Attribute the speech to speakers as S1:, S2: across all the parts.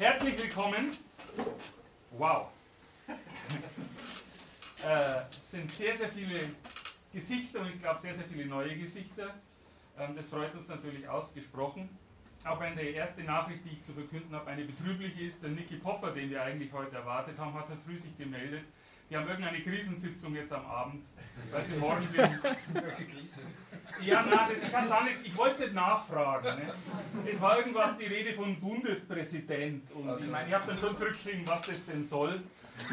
S1: Herzlich willkommen. Wow. äh, sind sehr, sehr viele Gesichter und ich glaube sehr, sehr viele neue Gesichter. Ähm, das freut uns natürlich ausgesprochen. Auch wenn die erste Nachricht, die ich zu verkünden habe, eine betrübliche ist, der Nicky Popper, den wir eigentlich heute erwartet haben, hat heute früh sich gemeldet. Die haben irgendeine Krisensitzung jetzt am Abend, weil sie morgen? Ja, nein, das, ich, auch nicht, ich wollte nicht nachfragen. Ne? Es war irgendwas die Rede von Bundespräsident. Und also. ich meine, ich habe dann schon zurückgeschrieben, was das denn soll.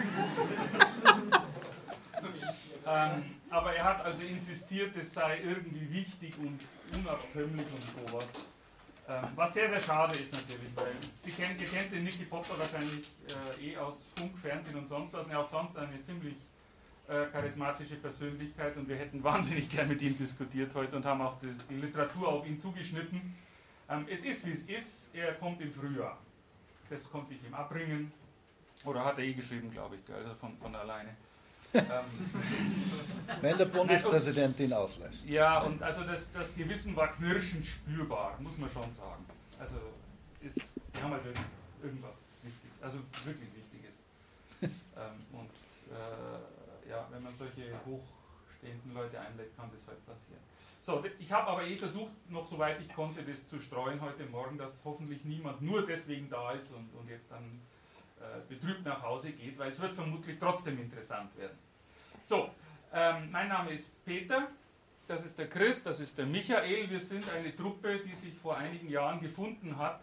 S1: ähm, aber er hat also insistiert, es sei irgendwie wichtig und unabkömmlich und sowas. Ähm, was sehr, sehr schade ist natürlich, weil Sie kennen, ihr kennt den Nicky Popper wahrscheinlich äh, eh aus Funk, Fernsehen und sonst was. Und auch sonst eine ziemlich äh, charismatische Persönlichkeit und wir hätten wahnsinnig gern mit ihm diskutiert heute und haben auch die, die Literatur auf ihn zugeschnitten. Ähm, es ist wie es ist, er kommt im Frühjahr. Das konnte ich ihm abbringen. Oder hat er eh geschrieben, glaube ich, gell, von, von alleine.
S2: Ähm, Wenn der Bundespräsident ihn auslässt.
S1: Ja, und also das, das Gewissen war knirschend spürbar, muss man schon sagen. Also ist, die haben halt irgendwas wichtig, also wirklich Wichtiges. ähm, und äh, ja, wenn man solche hochstehenden Leute einlädt, kann das halt passieren. So, ich habe aber eh versucht, noch soweit ich konnte, das zu streuen heute Morgen, dass hoffentlich niemand nur deswegen da ist und, und jetzt dann betrübt nach Hause geht, weil es wird vermutlich trotzdem interessant werden. So, ähm, mein Name ist Peter, das ist der Chris, das ist der Michael. Wir sind eine Truppe, die sich vor einigen Jahren gefunden hat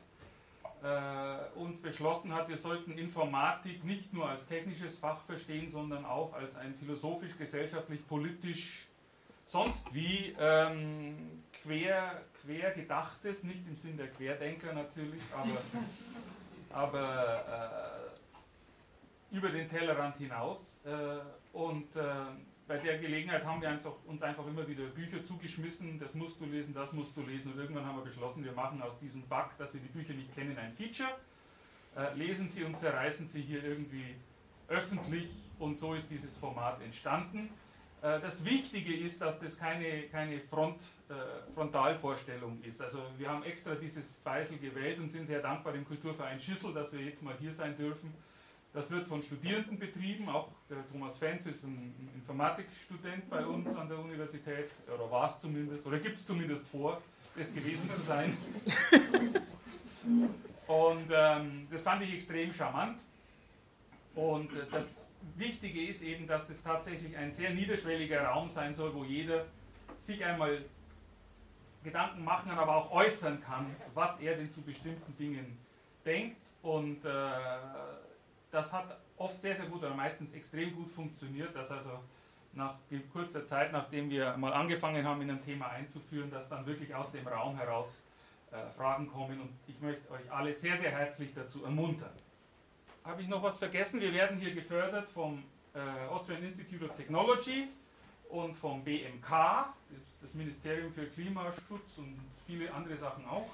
S1: äh, und beschlossen hat, wir sollten Informatik nicht nur als technisches Fach verstehen, sondern auch als ein philosophisch, gesellschaftlich, politisch, sonst wie ähm, quer, quer gedachtes, nicht im Sinn der Querdenker natürlich, aber, aber äh, über den Tellerrand hinaus. Äh, und äh, bei der Gelegenheit haben wir uns einfach immer wieder Bücher zugeschmissen, das musst du lesen, das musst du lesen. Und irgendwann haben wir beschlossen, wir machen aus diesem Bug, dass wir die Bücher nicht kennen, ein Feature. Äh, lesen sie und zerreißen sie hier irgendwie öffentlich und so ist dieses Format entstanden. Das Wichtige ist, dass das keine, keine Front, Frontalvorstellung ist. Also wir haben extra dieses Beisel gewählt und sind sehr dankbar dem Kulturverein Schüssel, dass wir jetzt mal hier sein dürfen das wird von Studierenden betrieben, auch der Thomas Fenz ist ein Informatikstudent bei uns an der Universität, oder war es zumindest, oder gibt es zumindest vor, es gewesen zu sein. Und ähm, das fand ich extrem charmant. Und äh, das Wichtige ist eben, dass es tatsächlich ein sehr niederschwelliger Raum sein soll, wo jeder sich einmal Gedanken machen kann, aber auch äußern kann, was er denn zu bestimmten Dingen denkt. Und äh, das hat oft sehr, sehr gut oder meistens extrem gut funktioniert, dass also nach kurzer Zeit, nachdem wir mal angefangen haben, in ein Thema einzuführen, dass dann wirklich aus dem Raum heraus äh, Fragen kommen und ich möchte euch alle sehr, sehr herzlich dazu ermuntern. Habe ich noch was vergessen? Wir werden hier gefördert vom äh, Austrian Institute of Technology und vom BMK, das, das Ministerium für Klimaschutz und viele andere Sachen auch.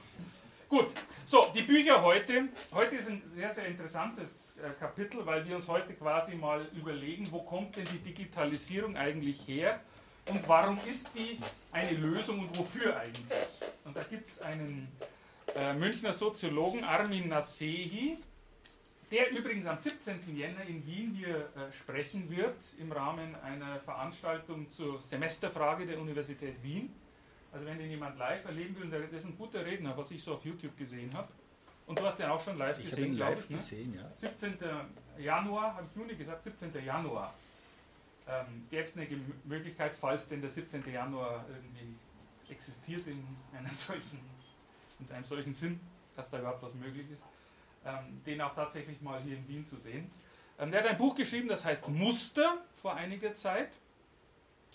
S1: Gut, so, die Bücher heute. Heute ist ein sehr, sehr interessantes äh, Kapitel, weil wir uns heute quasi mal überlegen, wo kommt denn die Digitalisierung eigentlich her und warum ist die eine Lösung und wofür eigentlich? Und da gibt es einen äh, Münchner Soziologen, Armin Nasehi, der übrigens am 17. Jänner in Wien hier äh, sprechen wird im Rahmen einer Veranstaltung zur Semesterfrage der Universität Wien. Also wenn den jemand live erleben will, der, ist ein guter Redner, was ich so auf YouTube gesehen habe. Und du hast den auch schon live ich gesehen, glaube ich. Ne? Gesehen, ja. 17. Januar, habe ich Juni gesagt, 17. Januar. Ähm, Gäbe es eine Möglichkeit, falls denn der 17. Januar irgendwie existiert in, einer solchen, in einem solchen Sinn, dass da überhaupt was möglich ist, ähm, den auch tatsächlich mal hier in Wien zu sehen. Ähm, der hat ein Buch geschrieben, das heißt Muster vor einiger Zeit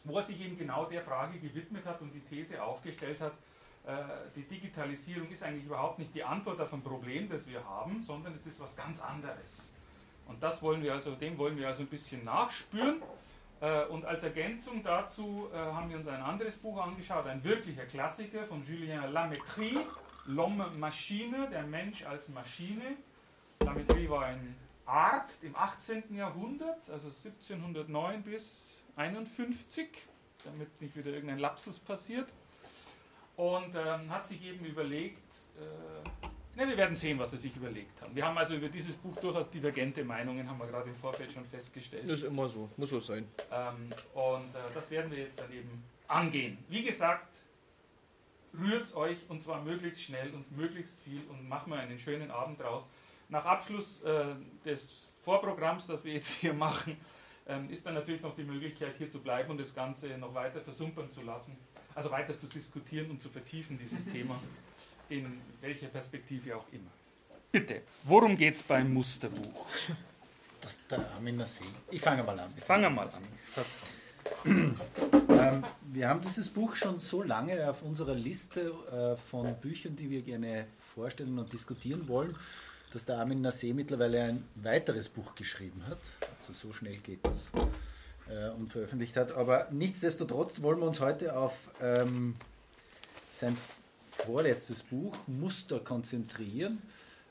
S1: wo er sich eben genau der Frage gewidmet hat und die These aufgestellt hat, äh, die Digitalisierung ist eigentlich überhaupt nicht die Antwort auf ein Problem, das wir haben, sondern es ist was ganz anderes. Und das wollen wir also, dem wollen wir also ein bisschen nachspüren. Äh, und als Ergänzung dazu äh, haben wir uns ein anderes Buch angeschaut, ein wirklicher Klassiker von Julien Lametrie, L'homme Maschine, der Mensch als Maschine. Lametrie war ein Arzt im 18. Jahrhundert, also 1709 bis 51, damit nicht wieder irgendein Lapsus passiert. Und ähm, hat sich eben überlegt, äh, Ja, wir werden sehen, was sie sich überlegt haben. Wir haben also über dieses Buch durchaus divergente Meinungen, haben wir gerade im Vorfeld schon festgestellt.
S3: Das ist immer so, muss so sein.
S1: Ähm, und äh, das werden wir jetzt dann eben angehen. Wie gesagt, rührt euch und zwar möglichst schnell und möglichst viel und machen wir einen schönen Abend draus. Nach Abschluss äh, des Vorprogramms, das wir jetzt hier machen, ähm, ist dann natürlich noch die Möglichkeit, hier zu bleiben und das Ganze noch weiter versumpern zu lassen, also weiter zu diskutieren und zu vertiefen, dieses Thema in welcher Perspektive auch immer. Bitte, worum geht es beim Musterbuch?
S2: Das der Amina See. Ich fange mal an.
S1: Fange mal an.
S2: Ähm, wir haben dieses Buch schon so lange auf unserer Liste äh, von Büchern, die wir gerne vorstellen und diskutieren wollen, dass der Armin Nassé mittlerweile ein weiteres Buch geschrieben hat. Also so schnell geht das. Äh, und veröffentlicht hat. Aber nichtsdestotrotz wollen wir uns heute auf ähm, sein vorletztes Buch Muster konzentrieren.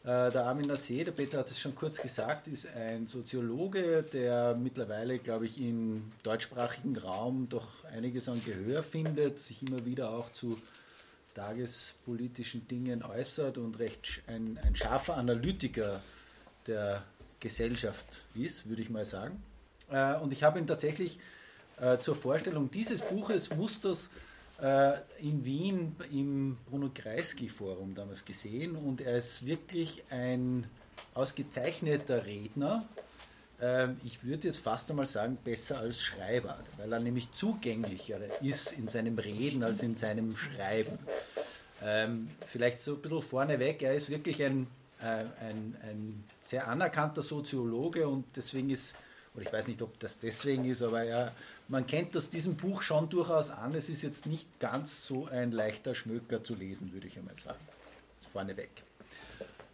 S2: Äh, der Armin Nassé, der Peter hat es schon kurz gesagt, ist ein Soziologe, der mittlerweile, glaube ich, im deutschsprachigen Raum doch einiges an Gehör findet, sich immer wieder auch zu tagespolitischen Dingen äußert und recht ein, ein scharfer Analytiker der Gesellschaft ist, würde ich mal sagen. Äh, und ich habe ihn tatsächlich äh, zur Vorstellung dieses Buches Musters äh, in Wien im Bruno Kreisky Forum damals gesehen und er ist wirklich ein ausgezeichneter Redner. Ähm, ich würde jetzt fast einmal sagen, besser als Schreiber, weil er nämlich zugänglicher ist in seinem Reden als in seinem Schreiben. Ähm, vielleicht so ein bisschen vorneweg, er ist wirklich ein, äh, ein, ein sehr anerkannter Soziologe und deswegen ist, oder ich weiß nicht, ob das deswegen ist, aber er man kennt das diesem Buch schon durchaus an. Es ist jetzt nicht ganz so ein leichter Schmöker zu lesen, würde ich einmal sagen. Das vorneweg.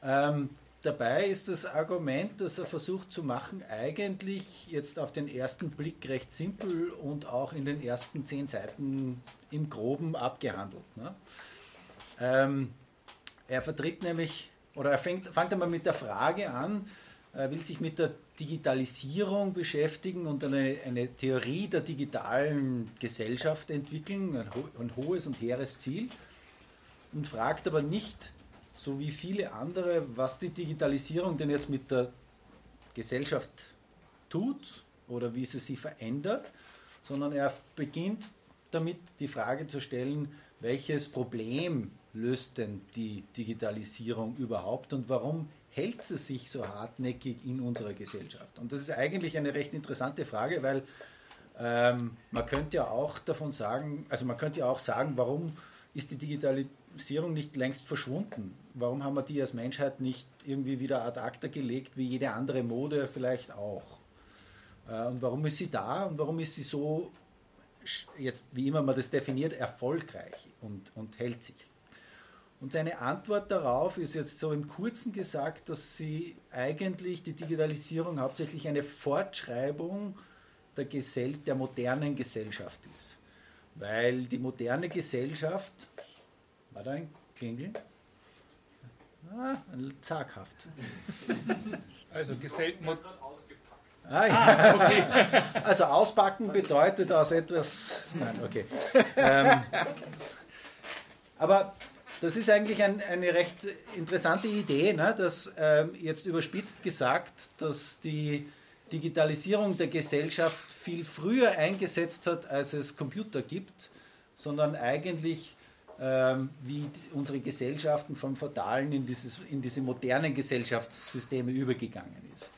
S2: Ähm, dabei ist das Argument, das er versucht zu machen, eigentlich jetzt auf den ersten Blick recht simpel und auch in den ersten zehn Seiten im Groben abgehandelt. Ne? Ähm, er vertritt nämlich, oder er fängt, fängt einmal mit der Frage an, er will sich mit der Digitalisierung beschäftigen und eine, eine Theorie der digitalen Gesellschaft entwickeln, ein, ho ein hohes und hehres Ziel, und fragt aber nicht, so wie viele andere, was die Digitalisierung denn jetzt mit der Gesellschaft tut oder wie sie sie verändert, sondern er beginnt damit die Frage zu stellen, welches Problem löst denn die Digitalisierung überhaupt und warum hält sie sich so hartnäckig in unserer Gesellschaft? Und das ist eigentlich eine recht interessante Frage, weil ähm, man könnte ja auch davon sagen, also man könnte ja auch sagen, warum ist die Digitalisierung nicht längst verschwunden? Warum haben wir die als Menschheit nicht irgendwie wieder ad acta gelegt, wie jede andere Mode vielleicht auch? Äh, und warum ist sie da und warum ist sie so, jetzt wie immer man das definiert, erfolgreich und, und hält sich? Und seine Antwort darauf ist jetzt so im Kurzen gesagt, dass sie eigentlich die Digitalisierung hauptsächlich eine Fortschreibung der, Gesell der modernen Gesellschaft ist. Weil die moderne Gesellschaft, war da ein Klingel? Ah, zaghaft.
S1: Also Gesell
S2: Ah, ja. ah, okay. Also auspacken bedeutet aus etwas. Nein, okay. Ähm, aber das ist eigentlich ein, eine recht interessante Idee, ne? dass ähm, jetzt überspitzt gesagt, dass die Digitalisierung der Gesellschaft viel früher eingesetzt hat, als es Computer gibt, sondern eigentlich wie unsere Gesellschaften vom Feudalen in, dieses, in diese modernen Gesellschaftssysteme übergegangen ist.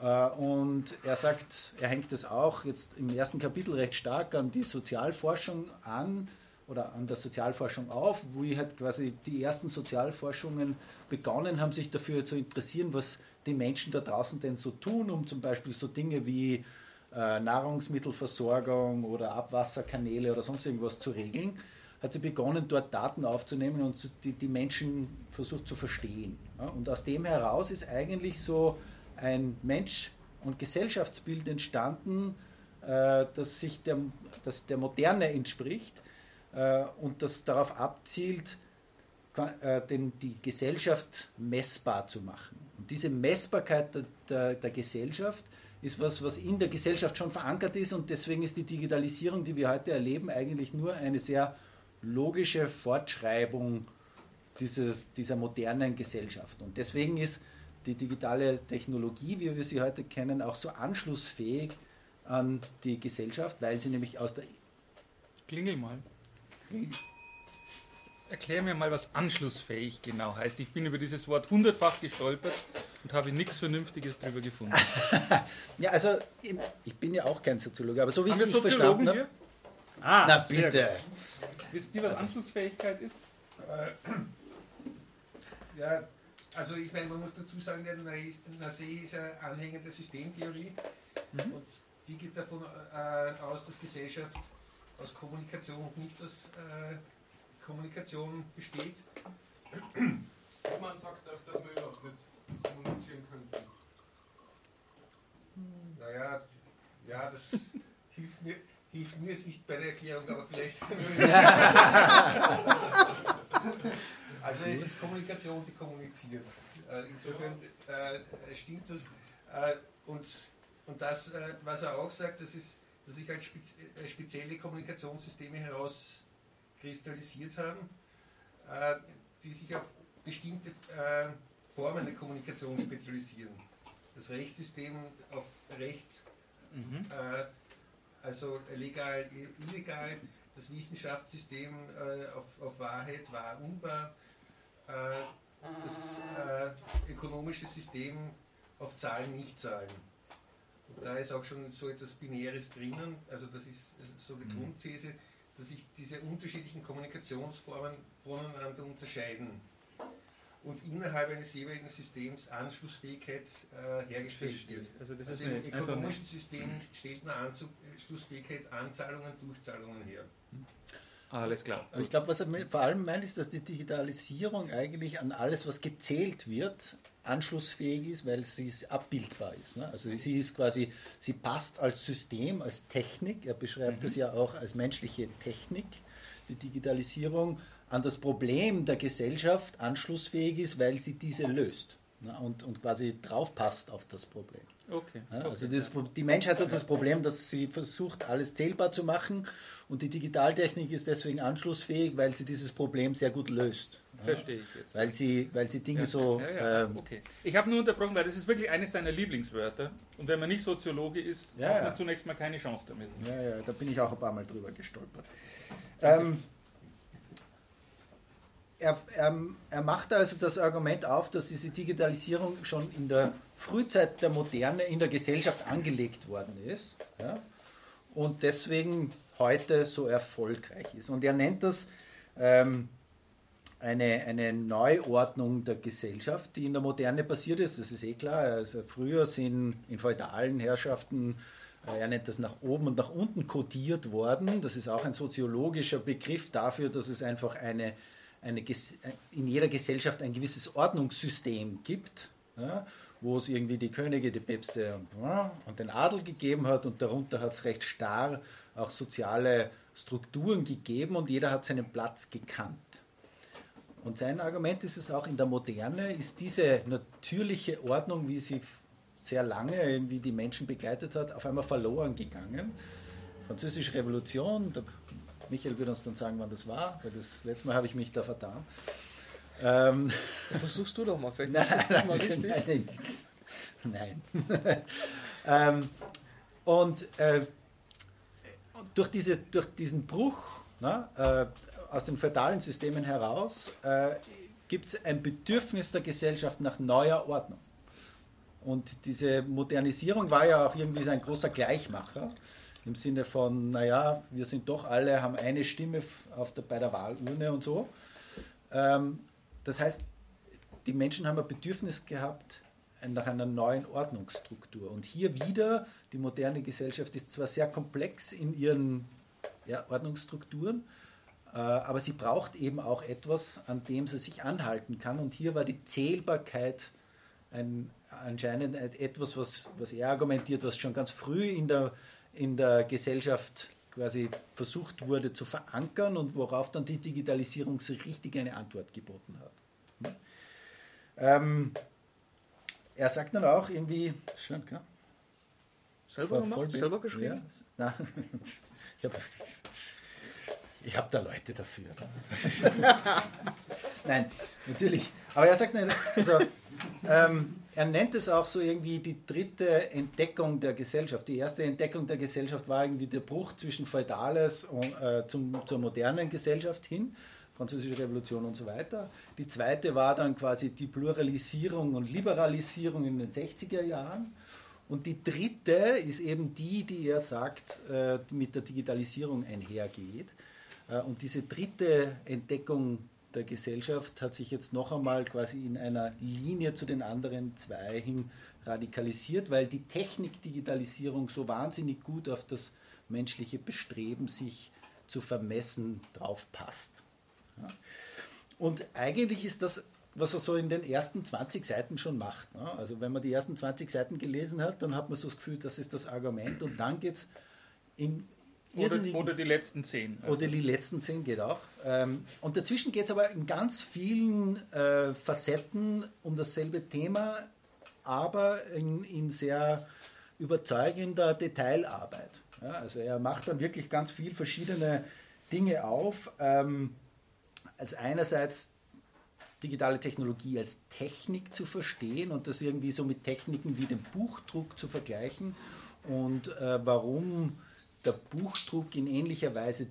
S2: Äh, und er sagt, er hängt es auch jetzt im ersten Kapitel recht stark an die Sozialforschung an, oder an der Sozialforschung auf, wo halt quasi die ersten Sozialforschungen begonnen haben, sich dafür zu interessieren, was die Menschen da draußen denn so tun, um zum Beispiel so Dinge wie äh, Nahrungsmittelversorgung oder Abwasserkanäle oder sonst irgendwas zu regeln, hat sie begonnen, dort Daten aufzunehmen und die, die Menschen versucht zu verstehen. Und aus dem heraus ist eigentlich so ein Mensch- und Gesellschaftsbild entstanden, äh, das sich der, das der Moderne entspricht äh, und das darauf abzielt, äh, die Gesellschaft messbar zu machen. Und diese Messbarkeit der, der, der, Gesellschaft ist was, was in der Gesellschaft schon verankert ist und deswegen ist die Digitalisierung, die wir heute erleben, eigentlich nur eine sehr logische Fortschreibung dieses, dieser modernen Gesellschaft. Und deswegen ist die digitale Technologie, wie wir sie heute kennen, auch so anschlussfähig an die Gesellschaft, weil sie nämlich aus der...
S1: Klingel mal. Erklär mir mal, was anschlussfähig genau heißt. Ich bin über dieses Wort hundertfach gestolpert und habe nichts Vernünftiges darüber gefunden.
S2: ja, also ich bin ja auch kein Soziologe, aber so wie ich es verstanden habe...
S1: Ah, Na bitte. Wisst ihr, was also. Anschlussfähigkeit ist? Äh,
S3: ja, also ich meine, man muss dazu sagen, der Nasee ist ein Anhänger der Systemtheorie mhm. und die geht davon äh, aus, dass Gesellschaft aus Kommunikation und nicht aus äh, Kommunikation besteht.
S4: Man sagt auch, dass wir überhaupt nicht kommunizieren könnten.
S3: Naja, ja, das hilft mir, hilft mir jetzt nicht bei der Erklärung, aber vielleicht. also es ist Kommunikation, die kommuniziert. Äh, insofern äh, stimmt das. Äh, und, und das, äh, was er auch sagt, das ist, dass sich halt äh, spezielle Kommunikationssysteme herauskristallisiert haben, äh, die sich auf bestimmte Formen der Kommunikation spezialisieren. Das Rechtssystem auf Recht, mhm. Also legal, illegal, das Wissenschaftssystem auf, auf Wahrheit, wahr, unwahr, das äh, ökonomische System auf Zahlen, nicht Zahlen. Und da ist auch schon so etwas Binäres drinnen, also das ist so die mhm. Grundthese, dass sich diese unterschiedlichen Kommunikationsformen voneinander unterscheiden und innerhalb eines jeweiligen Systems Anschlussfähigkeit äh, hergestellt wird. Also, also im ökonomischen System stellt man Anschlussfähigkeit Anzahlungen, Durchzahlungen her.
S2: Alles klar. Aber ich glaube, was er vor allem meint, ist, dass die Digitalisierung eigentlich an alles, was gezählt wird, anschlussfähig ist, weil sie abbildbar ist. Ne? Also sie ist quasi, sie passt als System, als Technik, er beschreibt mhm. das ja auch als menschliche Technik, die Digitalisierung, an das Problem der Gesellschaft anschlussfähig ist, weil sie diese löst ne? und, und quasi draufpasst auf das Problem. Okay. Ja, also okay. Das, die Menschheit hat das Problem, dass sie versucht, alles zählbar zu machen und die Digitaltechnik ist deswegen anschlussfähig, weil sie dieses Problem sehr gut löst.
S1: Verstehe ich jetzt.
S2: Weil sie, weil sie Dinge ja, so. Ja,
S1: ähm, okay. Ich habe nur unterbrochen, weil das ist wirklich eines seiner Lieblingswörter. Und wenn man nicht Soziologe ist, hat man zunächst mal keine Chance damit.
S2: Ja, ja, da bin ich auch ein paar Mal drüber gestolpert. Ähm, er, er, er, macht also das Argument auf, dass diese Digitalisierung schon in der Frühzeit der Moderne in der Gesellschaft angelegt worden ist ja, und deswegen heute so erfolgreich ist. Und er nennt das ähm, eine, eine Neuordnung der Gesellschaft, die in der Moderne passiert ist. Das ist eh klar. Also früher sind in feudalen Herrschaften äh, er nennt das nach oben und nach unten kodiert worden. Das ist auch ein soziologischer Begriff dafür, dass es einfach eine, eine, in jeder Gesellschaft ein gewisses Ordnungssystem gibt, ja, wo es irgendwie die Könige, die Päpste und den Adel gegeben hat und darunter hat es recht starr auch soziale Strukturen gegeben und jeder hat seinen Platz gekannt. Und sein Argument ist es auch in der Moderne, ist diese natürliche Ordnung, wie sie sehr lange irgendwie die Menschen begleitet hat, auf einmal verloren gegangen. Französische Revolution, Michael wird uns dann sagen, wann das war, weil das letzte Mal habe ich mich da vertan.
S1: Ähm, Versuchst du doch mal, vielleicht nein, nein, mal. Nein,
S2: nein. nein. ähm, und äh, durch, diese, durch diesen Bruch na, äh, aus den feudalen Systemen heraus äh, gibt es ein Bedürfnis der Gesellschaft nach neuer Ordnung. Und diese Modernisierung war ja auch irgendwie so ein großer Gleichmacher im Sinne von, naja, wir sind doch alle, haben eine Stimme auf der, bei der Wahlurne und so. Ähm, das heißt, die Menschen haben ein Bedürfnis gehabt nach einer neuen Ordnungsstruktur. Und hier wieder, die moderne Gesellschaft ist zwar sehr komplex in ihren ja, Ordnungsstrukturen, äh, aber sie braucht eben auch etwas, an dem sie sich anhalten kann. Und hier war die Zählbarkeit ein, anscheinend etwas, was, was er argumentiert, was schon ganz früh in der in der Gesellschaft quasi versucht wurde zu verankern und worauf dann die Digitalisierung so richtig eine Antwort geboten hat. Ähm, er sagt dann auch irgendwie, schön, gell?
S1: Selber gemacht, selber geschrieben? Ja,
S2: ich habe ich hab da Leute dafür. Nein, natürlich. Aber er sagt, also, ähm, er nennt es auch so irgendwie die dritte Entdeckung der Gesellschaft. Die erste Entdeckung der Gesellschaft war irgendwie der Bruch zwischen Feudales und äh, zum, zur modernen Gesellschaft hin, Französische Revolution und so weiter. Die zweite war dann quasi die Pluralisierung und Liberalisierung in den 60er Jahren. Und die dritte ist eben die, die er sagt, äh, mit der Digitalisierung einhergeht. Äh, und diese dritte Entdeckung der Gesellschaft hat sich jetzt noch einmal quasi in einer Linie zu den anderen zwei hin radikalisiert, weil die Technikdigitalisierung so wahnsinnig gut auf das menschliche Bestreben, sich zu vermessen, drauf passt. Und eigentlich ist das, was er so in den ersten 20 Seiten schon macht. Ne? Also wenn man die ersten 20 Seiten gelesen hat, dann hat man so das Gefühl, das ist das Argument und dann geht es in,
S1: oder, oder, die letzten zehn.
S2: Also. Oder die letzten zehn geht auch. Ähm, und dazwischen geht es aber in ganz vielen äh, Facetten um dasselbe Thema, aber in, in sehr überzeugender Detailarbeit. Ja, also er macht dann wirklich ganz viel verschiedene Dinge auf. Ähm, als einerseits digitale Technologie als Technik zu verstehen und das irgendwie so mit Techniken wie dem Buchdruck zu vergleichen und äh, warum der Buchdruck in ähnlicher Weise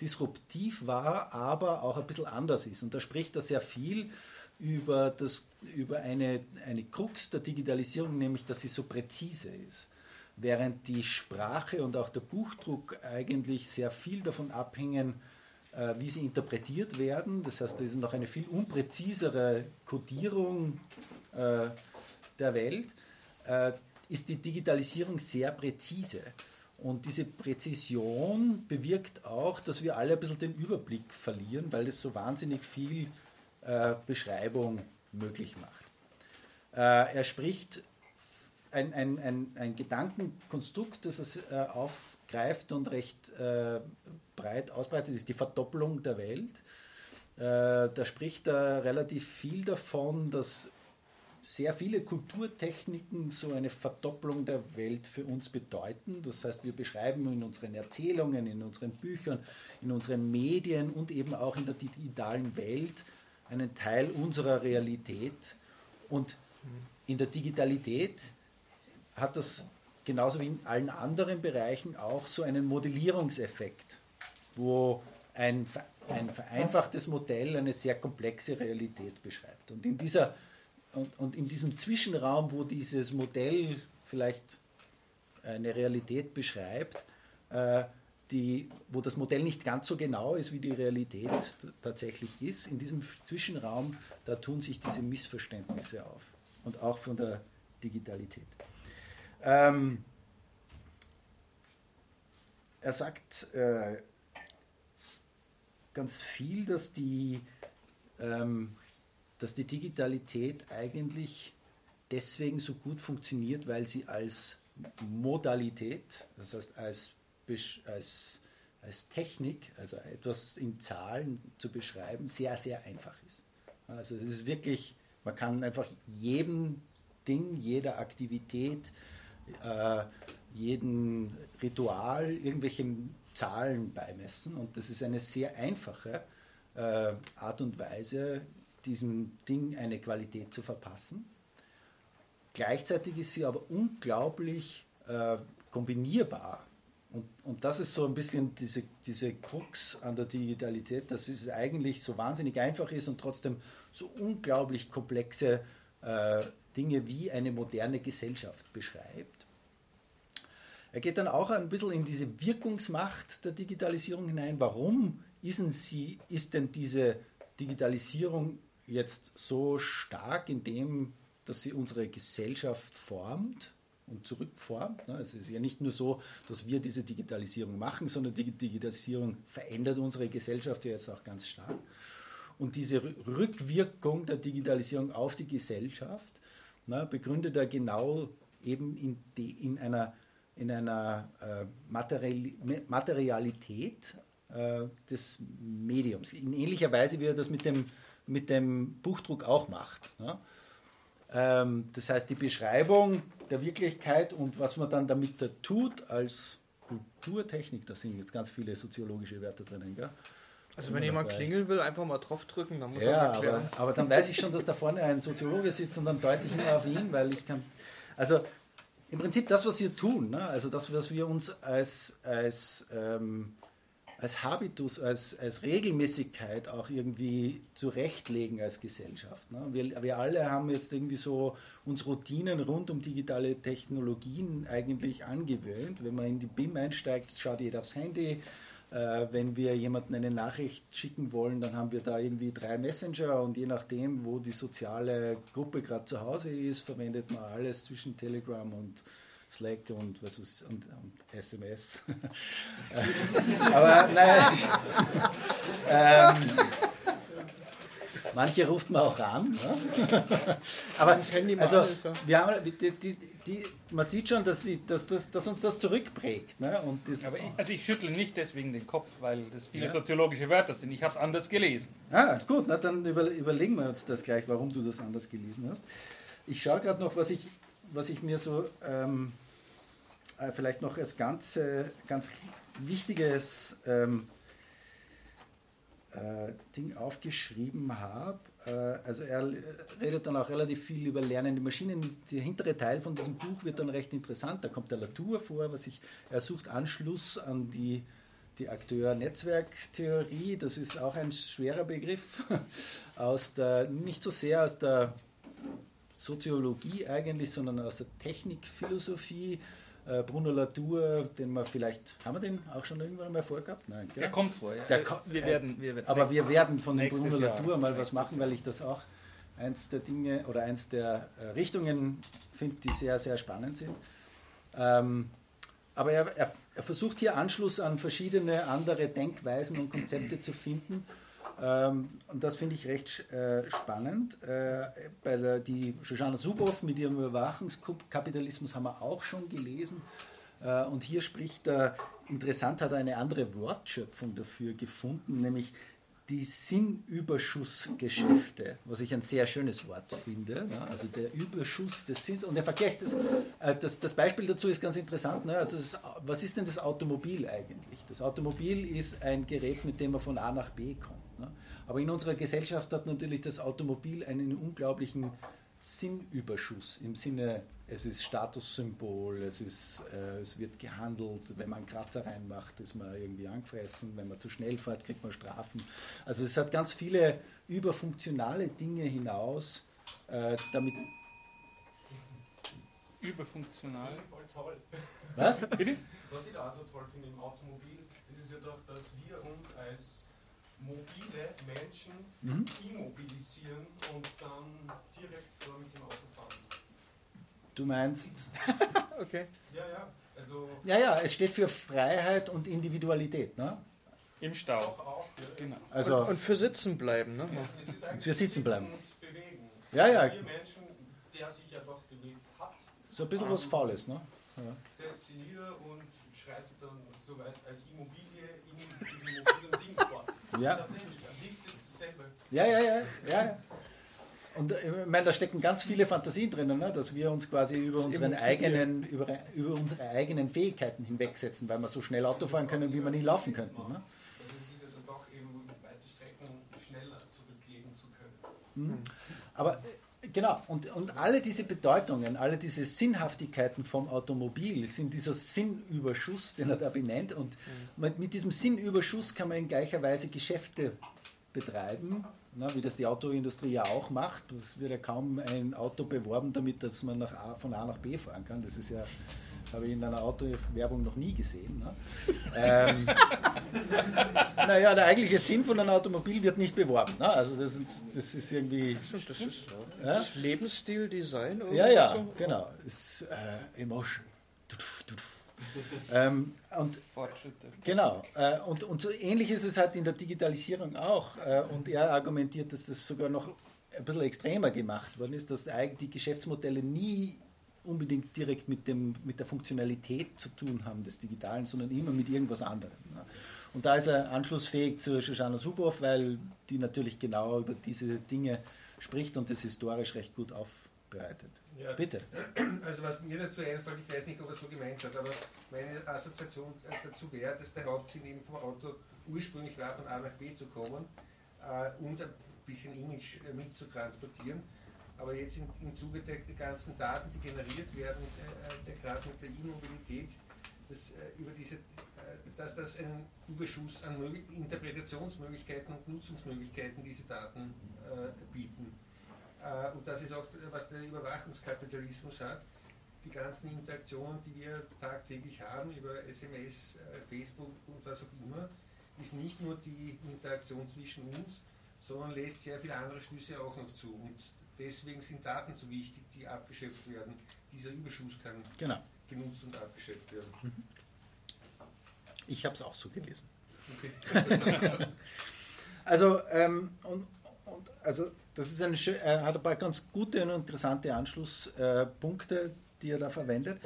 S2: disruptiv war, aber auch ein bisschen anders ist. Und da spricht er sehr viel über, das, über eine, eine Krux der Digitalisierung, nämlich dass sie so präzise ist. Während die Sprache und auch der Buchdruck eigentlich sehr viel davon abhängen, äh, wie sie interpretiert werden. Das heißt, da ist noch eine viel unpräzisere Codierung äh, der Welt, äh, ist die Digitalisierung sehr präzise. Und diese Präzision bewirkt auch, dass wir alle ein bisschen den Überblick verlieren, weil es so wahnsinnig viel äh, Beschreibung möglich macht. Äh, er spricht ein, ein, ein, ein, Gedankenkonstrukt, das es äh, aufgreift und recht äh, breit ausbreitet, ist die Verdoppelung der Welt. Äh, da spricht er relativ viel davon, dass sehr viele Kulturtechniken so eine Verdopplung der Welt für uns bedeuten. Das heißt, wir beschreiben in unseren Erzählungen, in unseren Büchern, in unseren Medien und eben auch in der digitalen Welt einen Teil unserer Realität. Und in der Digitalität hat das genauso wie in allen anderen Bereichen auch so einen Modellierungseffekt, wo ein, ein vereinfachtes Modell eine sehr komplexe Realität beschreibt. Und in dieser und, und in diesem Zwischenraum, wo dieses Modell vielleicht eine Realität beschreibt, äh, die, wo das Modell nicht ganz so genau ist, wie die Realität tatsächlich ist, in diesem Zwischenraum, da tun sich diese Missverständnisse auf. Und auch von der Digitalität. Ähm, er sagt äh, ganz viel, dass die ähm, dass die Digitalität eigentlich deswegen so gut funktioniert, weil sie als Modalität, das heißt als, als, als Technik, also etwas in Zahlen zu beschreiben, sehr, sehr einfach ist. Also es ist wirklich, man kann einfach jedem Ding, jeder Aktivität, äh, jedem Ritual irgendwelche Zahlen beimessen und das ist eine sehr einfache äh, Art und Weise, diesem Ding eine Qualität zu verpassen. Gleichzeitig ist sie aber unglaublich äh, kombinierbar. Und, und das ist so ein bisschen diese, diese Krux an der Digitalität, dass es eigentlich so wahnsinnig einfach ist und trotzdem so unglaublich komplexe äh, Dinge wie eine moderne Gesellschaft beschreibt. Er geht dann auch ein bisschen in diese Wirkungsmacht der Digitalisierung hinein. Warum ist denn, sie, ist denn diese Digitalisierung jetzt so stark in dem, dass sie unsere Gesellschaft formt und zurückformt. Ne? Es ist ja nicht nur so, dass wir diese Digitalisierung machen, sondern die Digitalisierung verändert unsere Gesellschaft ja jetzt auch ganz stark. Und diese Rückwirkung der Digitalisierung auf die Gesellschaft ne, begründet er genau eben in, die, in einer, in einer äh, Materialität äh, des Mediums. In ähnlicher Weise, wie er das mit dem mit dem Buchdruck auch macht. Ne? Ähm, das heißt, die Beschreibung der Wirklichkeit und was man dann damit tut als Kulturtechnik, da sind jetzt ganz viele soziologische Werte drinnen, gell?
S5: Also wenn jemand klingeln will, einfach mal draufdrücken, dann muss
S2: ja,
S5: er es erklären.
S2: aber, aber dann weiß ich schon, dass da vorne ein Soziologe sitzt und dann deute ich immer auf ihn, weil ich kann. Also im Prinzip das, was wir tun, ne? also das, was wir uns als, als, ähm, als Habitus, als, als Regelmäßigkeit auch irgendwie zurechtlegen als Gesellschaft. Ne? Wir, wir alle haben jetzt irgendwie so uns Routinen rund um digitale Technologien eigentlich angewöhnt. Wenn man in die BIM einsteigt, schaut jeder aufs Handy. Äh, wenn wir jemanden eine Nachricht schicken wollen, dann haben wir da irgendwie drei Messenger und je nachdem, wo die soziale Gruppe gerade zu Hause ist, verwendet man alles zwischen Telegram und Slack und, was ist, und, und SMS. Aber naja, ähm, manche ruft man auch an. Ne? Aber
S5: Das Handy mal
S2: also, wir haben, die, die, die, man sieht schon, dass, die, dass, dass, dass uns das zurückprägt. Ne? Und das,
S1: Aber ich, also ich schüttle nicht deswegen den Kopf, weil das viele
S2: Ja.
S1: soziologische Wörter sind. Ich habe es anders gelesen.
S2: Ah, gut, na, dann über, überlegen wir uns das gleich, warum du das anders gelesen hast. Ich schaue gerade noch, was ich, was ich mir so ähm, äh, vielleicht noch als ganz, äh, ganz wichtiges ähm, äh, Ding aufgeschrieben habe. Äh, also er redet dann auch relativ viel über lernende Maschinen. Der hintere Teil von diesem Buch wird dann recht interessant. Da kommt der Latour vor, was ich, er sucht Anschluss an die, die Akteur-Netzwerk-Theorie. Das ist auch ein schwerer Begriff. Aus der, nicht so sehr aus der Soziologie eigentlich, sondern aus der Technikphilosophie. Äh, Bruno Latour, den wir vielleicht, haben wir den auch schon irgendwann mal vorgehabt? Nein, gell?
S1: Der kommt vor. Ja.
S2: Der ko-
S1: wir
S2: äh,
S1: werden, wir werden
S2: Aber wir werden von dem Bruno
S1: Jahr.
S2: Latour mal was machen, weil ich das auch eins der Dinge oder eins der äh, Richtungen finde, die sehr, sehr spannend sind. Ähm, aber er, er, er versucht hier Anschluss an verschiedene andere Denkweisen und Konzepte zu finden. Ähm, und das finde ich recht äh, spannend. Äh, bei der, die Shoshana Zuboff mit ihrem Überwachungskapitalismus haben wir auch schon gelesen. Äh, und hier spricht er, interessant hat er eine andere Wortschöpfung dafür gefunden, nämlich die Sinnüberschussgeschäfte, was ich ein sehr schönes Wort finde. Ne? Also der Überschuss des Sinns. Und er vergleicht das, äh, das, das Beispiel dazu ist ganz interessant. Ne? Also das, was ist denn das Automobil eigentlich? Das Automobil ist ein Gerät, mit dem man von A nach B kommt. Aber in unserer Gesellschaft hat natürlich das Automobil einen unglaublichen Sinnüberschuss im Sinne, es ist Statussymbol, es, ist, äh, es wird gehandelt, wenn man einen Kratzer reinmacht, ist man irgendwie angefressen, wenn man zu schnell fährt, kriegt man Strafen. Also es hat ganz viele überfunktionale Dinge hinaus, äh, damit.
S1: überfunktional.
S4: Voll toll.
S2: Was?
S1: Bitte?
S4: Was ich da auch so toll finde im Automobil, ist es ja doch, dass wir uns als mobile Menschen
S2: Mhm.
S4: immobilisieren und dann direkt da mit dem Auto fahren.
S2: Du meinst.
S5: Okay.
S4: Ja, ja. Also
S2: Ja, ja, es steht für Freiheit und Individualität. Ne?
S1: Im Stau.
S4: auch, auch. Ja.
S1: Genau.
S2: Also,
S5: und, und für sitzen bleiben, ne?
S4: Es, es ist eigentlich
S2: Für sitzen bleiben.
S4: und bewegen.
S2: Ja, ja.
S4: Wir Menschen, der sich ja doch bewegt hat,
S2: so ein bisschen was Faules. Ne?
S4: Setzt sie nieder und schreitet dann soweit als Immobilie in diesem mobilen Ding fort.
S2: Ja.
S4: Tatsächlich, liegt es dasselbe.
S2: Ja, ja, ja, ja. ja. Und äh, ich meine, da stecken ganz viele Fantasien drinnen, ne? dass wir uns quasi über unseren eigenen, über, über unsere eigenen Fähigkeiten hinwegsetzen, weil wir so schnell Auto fahren können, wie wir nie laufen könnten. Ne?
S4: Also es ist ja dann doch eben weite Strecken schneller zurücklegen zu können.
S2: Aber äh, genau, und, und alle diese Bedeutungen, alle diese Sinnhaftigkeiten vom Automobil sind dieser Sinnüberschuss, den er da benennt. Und mit, mit diesem Sinnüberschuss kann man in gleicher Weise Geschäfte betreiben, na, wie das die Autoindustrie ja auch macht. Es wird ja kaum ein Auto beworben, damit dass man nach A, von A nach B fahren kann. Das ist ja, habe ich in einer Autowerbung noch nie gesehen. Ne? ähm, naja, der eigentliche Sinn von einem Automobil wird nicht beworben. Ne? Also das ist, das ist irgendwie
S5: das ist
S2: Ja?
S5: das Lebensstil, Design. irgendwie
S2: ja, ja,
S5: so.
S2: genau. Ist, äh, Emotion. Ähm, und genau. Äh, und, und so ähnlich ist es halt in der Digitalisierung auch. Äh, und er argumentiert, dass das sogar noch ein bisschen extremer gemacht worden ist, dass die Geschäftsmodelle nie unbedingt direkt mit, dem, mit der Funktionalität zu tun haben des Digitalen, sondern immer mit irgendwas anderem. Ne? Und da ist er anschlussfähig zu Shoshana Zuboff, weil die natürlich genau über diese Dinge spricht und das historisch recht gut aufbereitet.
S3: Ja,
S2: Bitte.
S3: Also was mir dazu einfällt, ich weiß nicht, ob er so gemeint hat, aber meine Assoziation dazu wäre, dass der Hauptsinn eben vom Auto ursprünglich war, von A nach B zu kommen äh, und ein bisschen Image äh, mitzutransportieren. Aber jetzt im, im Zuge der, der, ganzen Daten, die generiert werden, äh, gerade mit der E-Mobilität, dass, äh, über diese, äh, dass das einen Überschuss an Mög Interpretationsmöglichkeiten und Nutzungsmöglichkeiten diese Daten äh, bieten. und das ist auch, was der Überwachungskapitalismus hat. Die ganzen Interaktionen, die wir tagtäglich haben über SMS, Facebook und was auch immer, ist nicht nur die Interaktion zwischen uns, sondern lässt sehr viele andere Schlüsse auch noch zu. Und deswegen sind Daten so wichtig, die abgeschöpft werden. Dieser Überschuss kann genau. genutzt und abgeschöpft werden. Mhm.
S2: Ich habe es auch so gelesen. Okay. also, ähm, und, und, also das ist eine er hat ein paar ganz gute und interessante Anschlusspunkte, äh, die er da verwendet.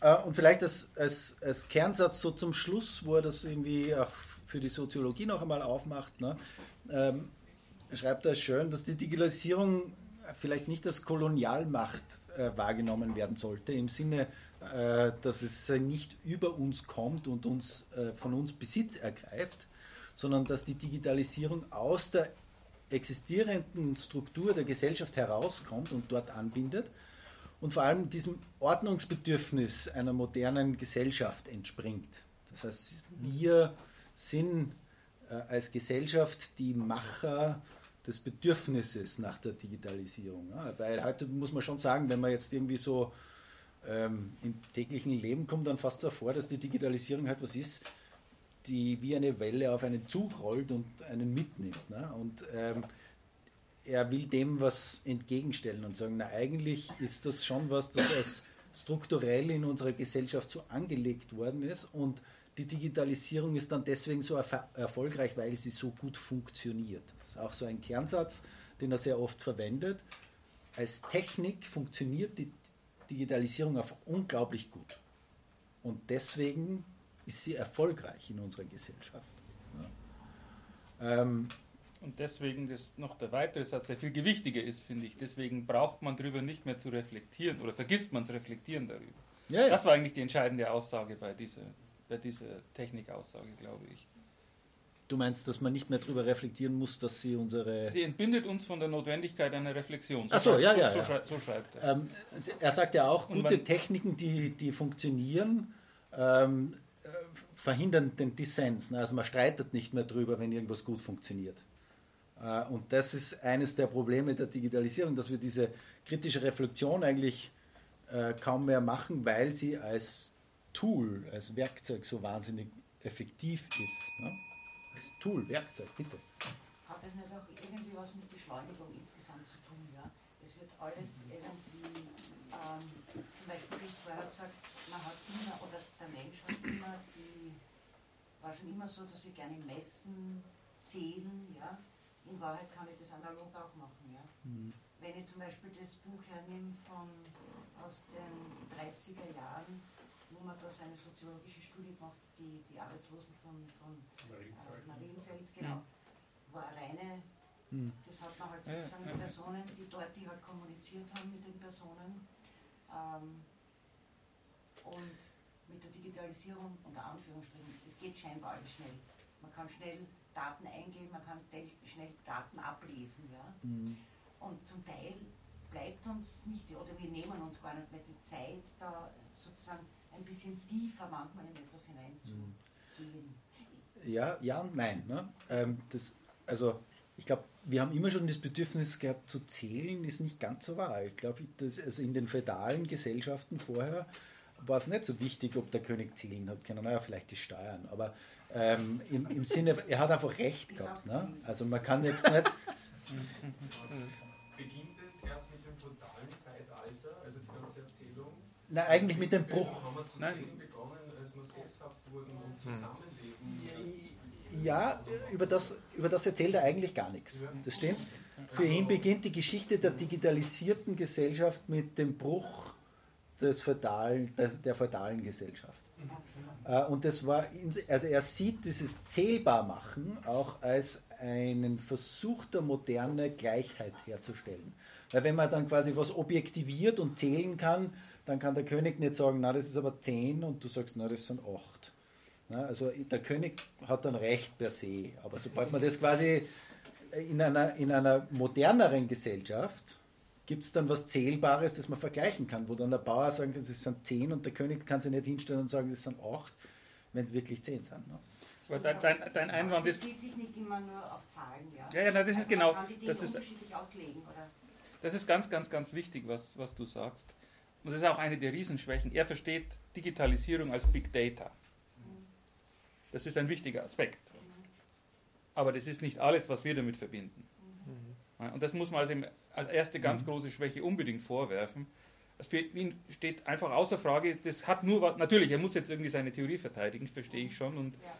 S2: Äh, und vielleicht als, als, als, Kernsatz so zum Schluss, wo er das irgendwie auch für die Soziologie noch einmal aufmacht, ne, ähm, schreibt er schön, dass die Digitalisierung vielleicht nicht als Kolonialmacht äh, wahrgenommen werden sollte, im Sinne, äh, dass es nicht über uns kommt und uns, äh, von uns Besitz ergreift, sondern dass die Digitalisierung aus der existierenden Struktur der Gesellschaft herauskommt und dort anbindet und vor allem diesem Ordnungsbedürfnis einer modernen Gesellschaft entspringt. Das heißt, wir sind äh, als Gesellschaft die Macher des Bedürfnisses nach der Digitalisierung. Ja, weil heute muss man schon sagen, wenn man jetzt irgendwie so ähm, im täglichen Leben kommt, dann fast so vor, dass die Digitalisierung halt was ist, die wie eine Welle auf einen Zug rollt und einen mitnimmt. Ne? Und ähm, er will dem was entgegenstellen und sagen, na eigentlich ist das schon was, das als strukturell in unserer Gesellschaft so angelegt worden ist und die Digitalisierung ist dann deswegen so erfolgreich, weil sie so gut funktioniert. Das ist auch so ein Kernsatz, den er sehr oft verwendet. Als Technik funktioniert die Digitalisierung einfach unglaublich gut. Und deswegen ist sie erfolgreich in unserer Gesellschaft.
S1: Ja. Ähm, und deswegen ist noch der weitere Satz, der viel gewichtiger ist, finde ich. Deswegen braucht man darüber nicht mehr zu reflektieren oder vergisst man das Reflektieren darüber. Ja, ja. Das war eigentlich die entscheidende Aussage bei dieser bei dieser Technikaussage, glaube ich.
S2: Du meinst, dass man nicht mehr darüber reflektieren muss, dass sie unsere.
S1: Sie entbindet uns von der Notwendigkeit einer Reflexion.
S2: So Achso, ja, ja. So, ja. so schreibt er. Ähm, er sagt ja auch, gute Techniken, die, die funktionieren, ähm, äh, verhindern den Dissens. Ne? Also man streitet nicht mehr darüber, wenn irgendwas gut funktioniert. Äh, und das ist eines der Probleme der Digitalisierung, dass wir diese kritische Reflexion eigentlich äh, kaum mehr machen, weil sie als Tool, als Werkzeug so wahnsinnig effektiv ist. Ne? Als Tool, Werkzeug, bitte.
S6: Hat das nicht auch irgendwie was mit Beschleunigung insgesamt zu tun? Ja? Es wird alles irgendwie, ähm, zum Beispiel, wie ich vorher gesagt, man hat immer, oder der Mensch hat immer die, war schon immer so, dass wir gerne messen, zählen, ja. In Wahrheit kann ich das analog auch machen, ja. Mhm. Wenn ich zum Beispiel das Buch hernehme von, aus den 30er Jahren, wo man da seine soziologische Studie gemacht, die, die Arbeitslosen von, von Marienfeld, äh, Marienfeld genau, war reine, mhm. das hat man halt sozusagen ja, ja. Personen, die dort, die halt kommuniziert haben mit den Personen ähm, und mit der Digitalisierung unter Anführungsstrichen, es geht scheinbar alles schnell. Man kann schnell Daten eingeben, man kann schnell Daten ablesen. Ja? Mhm. Und zum Teil bleibt uns nicht, oder wir nehmen uns gar nicht mehr die Zeit, da sozusagen ein bisschen tiefer manchmal in etwas hineinzugehen.
S2: Ja, ja und nein. Ne? Ähm, das, also ich glaube, wir haben immer schon das Bedürfnis gehabt zu zählen, ist nicht ganz so wahr. Ich glaube, also in den feudalen Gesellschaften vorher war es nicht so wichtig, ob der König zählen hat können. Naja, vielleicht die Steuern, aber ähm, im, im Sinne, er hat einfach recht gehabt. Ne? Also man kann jetzt nicht.
S4: Beginnt es erst mit dem feudalen Zeitalter, also die ganze Erzählung?
S2: Na, eigentlich mit dem Bruch.
S4: Nein. hm.
S2: Ja, über das, über das erzählt er eigentlich gar nichts. Das stimmt. Für ihn beginnt die Geschichte der digitalisierten Gesellschaft mit dem Bruch des feudalen, der, der feudalen Gesellschaft. Äh, und das war, also er sieht dieses Zählbarmachen auch als einen Versuch der Moderne Gleichheit herzustellen. Weil wenn man dann quasi was objektiviert und zählen kann, dann kann der König nicht sagen, na, das ist aber 10 und du sagst, na, das sind 8. Ja, also der König hat dann Recht per se, aber sobald man das quasi in einer, in einer moderneren Gesellschaft gibt es dann was Zählbares, das man vergleichen kann, wo dann der Bauer sagen kann, es sind 10 und der König kann sich nicht hinstellen und sagen, es sind 8, wenn es wirklich 10 sind. Ne?
S1: Aber dein, dein, dein Einwand
S6: Das
S1: ist,
S6: bezieht sich nicht immer nur auf Zahlen, ja.
S1: Ja, ja, na, das ist
S6: also
S1: genau-
S6: Man kann die Dinge
S1: das ist-
S6: unterschiedlich auslegen, oder?
S1: das ist ganz, ganz, ganz wichtig, was, was du sagst. Und das ist auch eine der Riesenschwächen. Er versteht Digitalisierung als Big Data. Das ist ein wichtiger Aspekt. Aber das ist nicht alles, was wir damit verbinden. Und das muss man also als erste ganz große Schwäche unbedingt vorwerfen. Das für ihn steht einfach außer Frage, das hat nur was, natürlich, er muss jetzt irgendwie seine Theorie verteidigen, verstehe ich schon. Und,
S6: Ja.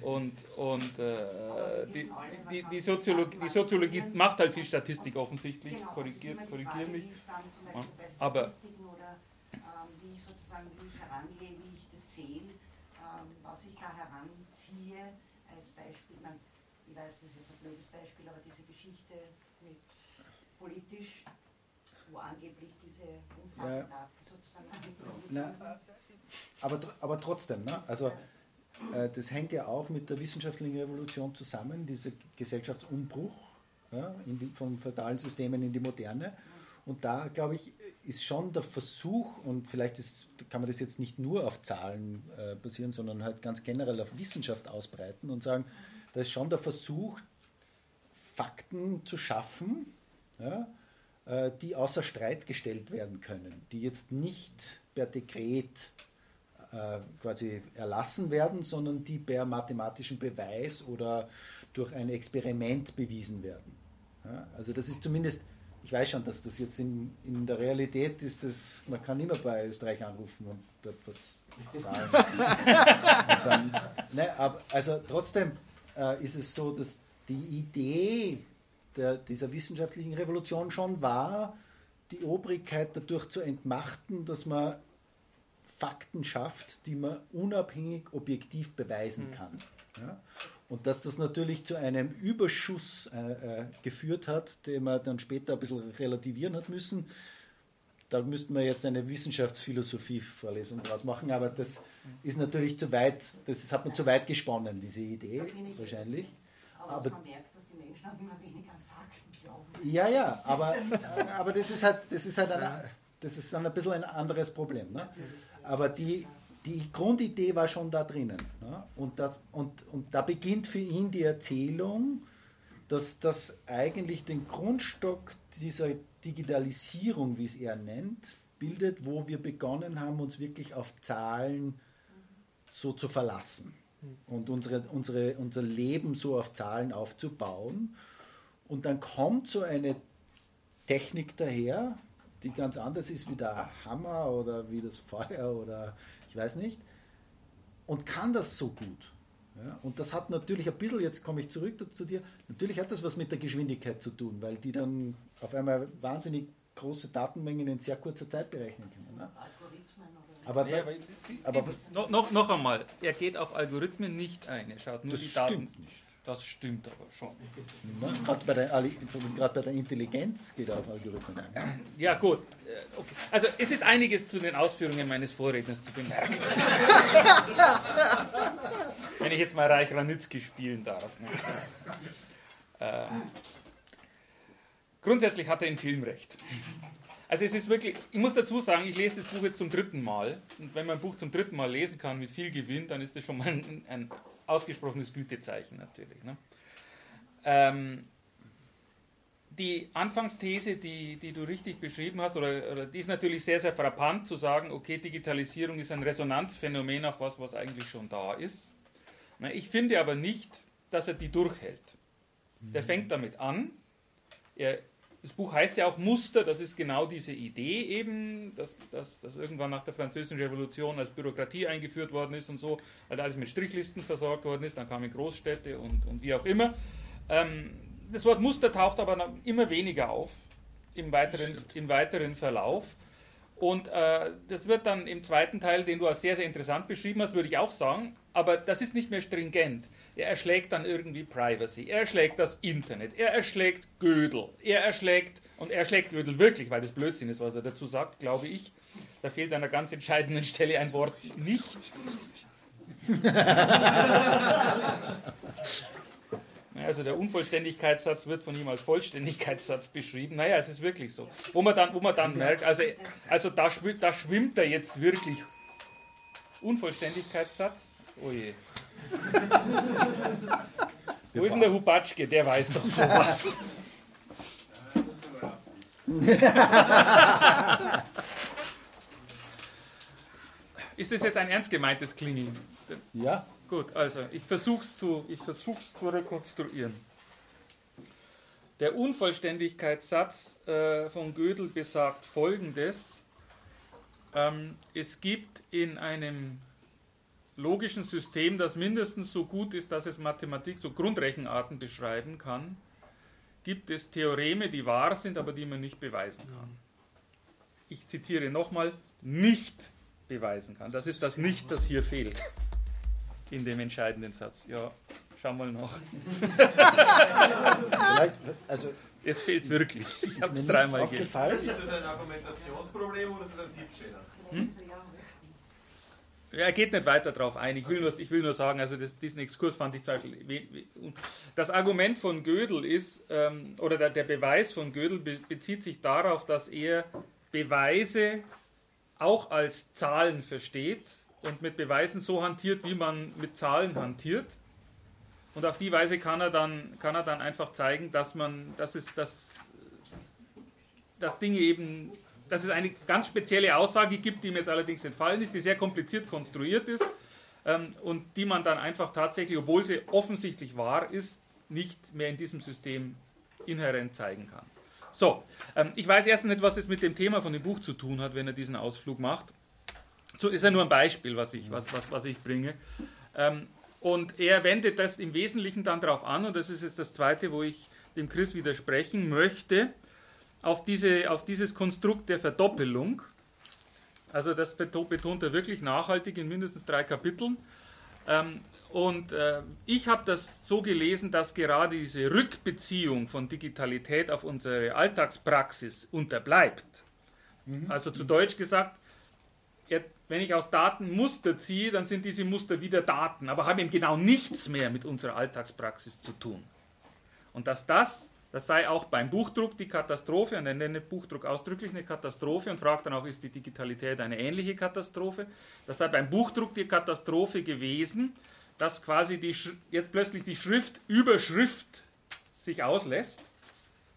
S1: Und, und äh, die,
S6: man
S1: die, die, Soziologie, die Soziologie macht halt viel Statistik offensichtlich,
S6: Genau,
S1: korrigier,
S6: das ist immer die
S1: korrigier
S6: Frage,
S1: mich.
S6: Wie ich dann zum Beispiel bei
S1: Aber-
S6: oder ähm, wie ich sozusagen, wie ich herangehe, wie ich das zähle, ähm, was ich da heranziehe als Beispiel. Ich, meine, ich weiß, das ist jetzt ein blödes Beispiel, aber diese Geschichte mit politisch, wo angeblich diese Umfragen
S2: Ja.
S6: sozusagen
S2: Na, äh, aber, aber trotzdem, ne? also das hängt ja auch mit der wissenschaftlichen Revolution zusammen, dieser Gesellschaftsumbruch ja, die, von feudalen Systemen in die moderne. Und da, glaube ich, ist schon der Versuch, und vielleicht ist, kann man das jetzt nicht nur auf Zahlen äh, basieren, sondern halt ganz generell auf Wissenschaft ausbreiten und sagen, da ist schon der Versuch, Fakten zu schaffen, ja, äh, die außer Streit gestellt werden können, die jetzt nicht per Dekret äh, quasi erlassen werden, sondern die per mathematischem Beweis oder durch ein Experiment bewiesen werden. Ja, also das ist zumindest, ich weiß schon, dass das jetzt in, in der Realität ist, das, man kann immer bei Österreich anrufen und dort was sagen. dann, ne, aber, also trotzdem äh, ist es so, dass die Idee der, dieser wissenschaftlichen Revolution schon war, die Obrigkeit dadurch zu entmachten, dass man Fakten schafft, die man unabhängig objektiv beweisen kann. Ja? Und dass das natürlich zu einem Überschuss äh, äh, geführt hat, den man dann später ein bisschen relativieren hat müssen. Da müssten wir jetzt eine Wissenschaftsphilosophie-Vorlesung draus machen, aber das ist natürlich zu weit, das ist, hat man zu weit gesponnen, diese Idee, wahrscheinlich.
S6: Aber,
S2: aber-
S6: man merkt, dass die Menschen auch immer weniger an Fakten glauben.
S2: Ja, ja, aber, aber das ist halt, das ist halt ein, das ist dann ein bisschen ein anderes Problem. Ne? Aber die, die Grundidee war schon da drinnen. Ne? Und, das, und, und da beginnt für ihn die Erzählung, dass das eigentlich den Grundstock dieser Digitalisierung, wie es er nennt, bildet, wo wir begonnen haben, uns wirklich auf Zahlen so zu verlassen und unsere, unsere, unser Leben so auf Zahlen aufzubauen. Und dann kommt so eine Technik daher, die ganz anders ist wie der Hammer oder wie das Feuer oder ich weiß nicht, und kann das so gut. Ja, und das hat natürlich ein bisschen, jetzt komme ich zurück zu dir, natürlich hat das was mit der Geschwindigkeit zu tun, weil die dann auf einmal wahnsinnig große Datenmengen in sehr kurzer Zeit berechnen können. Ne?
S6: Algorithmen oder
S2: Aber,
S1: Nee, aber,
S2: aber
S1: no, noch, noch einmal, er geht auf Algorithmen nicht ein, er schaut nur
S2: Das
S1: die Daten.
S2: stimmt nicht.
S1: Das stimmt aber schon.
S2: ne, gerade bei, der bei der Intelligenz geht auf Algorithmen ein.
S1: Ja, gut. äh, Okay. Also, es ist einiges zu den Ausführungen meines Vorredners zu bemerken. Wenn ich jetzt mal Reich Ranitzky spielen darf. Ne? Äh, grundsätzlich hat er in Film recht. Also es ist wirklich, ich muss dazu sagen, ich lese das Buch jetzt zum dritten Mal. Und wenn man ein Buch zum dritten Mal lesen kann mit viel Gewinn, dann ist das schon mal ein, ein ausgesprochenes Gütezeichen natürlich. Ne? Ähm, die Anfangsthese, die, die du richtig beschrieben hast, oder, oder die ist natürlich sehr, sehr frappant zu sagen, okay, Digitalisierung ist ein Resonanzphänomen auf was, was eigentlich schon da ist. Na, Ich finde aber nicht, dass er die durchhält. Der fängt damit an. Er, das Buch heißt ja auch Muster, das ist genau diese Idee eben, dass, dass, dass irgendwann nach der Französischen Revolution als Bürokratie eingeführt worden ist und so, halt alles mit Strichlisten versorgt worden ist, dann kamen Großstädte und, und wie auch immer. Ähm, das Wort Muster taucht aber immer weniger auf im weiteren, im weiteren Verlauf. Und äh, das wird dann im zweiten Teil, den du als sehr, sehr interessant beschrieben hast, würde ich auch sagen, aber das ist nicht mehr stringent. Er erschlägt dann irgendwie Privacy, er erschlägt das Internet, er erschlägt Gödel, er erschlägt, und er erschlägt Gödel wirklich, weil das Blödsinn ist, was er dazu sagt, glaube ich. Da fehlt an einer ganz entscheidenden Stelle ein Wort nicht. Also der Unvollständigkeitssatz wird von ihm als Vollständigkeitssatz beschrieben. Naja, es ist wirklich so. Wo man dann, wo man dann merkt, also, also da, schwimmt, da schwimmt er jetzt wirklich. Unvollständigkeitssatz? Oh je. Wo ist denn der Hubatschke? Der weiß doch sowas. Ist das jetzt ein ernst gemeintes Klingeln?
S2: Ja.
S1: Gut, also ich versuche es zu, ich versuch's zu rekonstruieren. Der Unvollständigkeitssatz äh, von Gödel besagt folgendes. Ähm, es gibt in einem logischen System, das mindestens so gut ist, dass es Mathematik, so Grundrechenarten beschreiben kann, gibt es Theoreme, die wahr sind, aber die man nicht beweisen kann. Ich zitiere nochmal, nicht beweisen kann. Das ist das Nicht, das hier fehlt in dem entscheidenden Satz. Ja, schau mal nach.
S2: Vielleicht, also
S1: Es fehlt wirklich. Ich habe es dreimal
S2: aufgefallen.
S7: Ist es ein Argumentationsproblem oder ist es ein Tippfehler?
S1: Ja, er geht nicht weiter darauf ein. Ich will nur, ich will nur sagen, also das, diesen Exkurs fand ich we- Das Argument von Gödel ist, ähm, oder der, der Beweis von Gödel be bezieht sich darauf, dass er Beweise auch als Zahlen versteht und mit Beweisen so hantiert, wie man mit Zahlen hantiert. Und auf die Weise kann er dann, kann er dann einfach zeigen, dass man, dass es, dass, dass Dinge eben, dass es eine ganz spezielle Aussage gibt, die mir jetzt allerdings entfallen ist, die sehr kompliziert konstruiert ist ähm, und die man dann einfach tatsächlich, obwohl sie offensichtlich wahr ist, nicht mehr in diesem System inhärent zeigen kann. So, ähm, ich weiß erst nicht, was es mit dem Thema von dem Buch zu tun hat, wenn er diesen Ausflug macht. So ist ja nur ein Beispiel, was ich, was, was, was ich bringe. Ähm, und er wendet das im Wesentlichen dann darauf an, und das ist jetzt das Zweite, wo ich dem Chris widersprechen möchte, auf, diese, auf dieses Konstrukt der Verdoppelung. Also das beto- betont er wirklich nachhaltig in mindestens drei Kapiteln. Ähm, und äh, ich habe das so gelesen, dass gerade diese Rückbeziehung von Digitalität auf unsere Alltagspraxis unterbleibt. Also zu Deutsch gesagt, wenn ich aus Daten Muster ziehe, dann sind diese Muster wieder Daten, aber haben eben genau nichts mehr mit unserer Alltagspraxis zu tun. Und dass das, das sei auch beim Buchdruck die Katastrophe, und er nennt Buchdruck ausdrücklich eine Katastrophe und fragt dann auch, ist die Digitalität eine ähnliche Katastrophe? Das sei beim Buchdruck die Katastrophe gewesen, dass quasi die, jetzt plötzlich die Schrift über Schrift sich auslässt,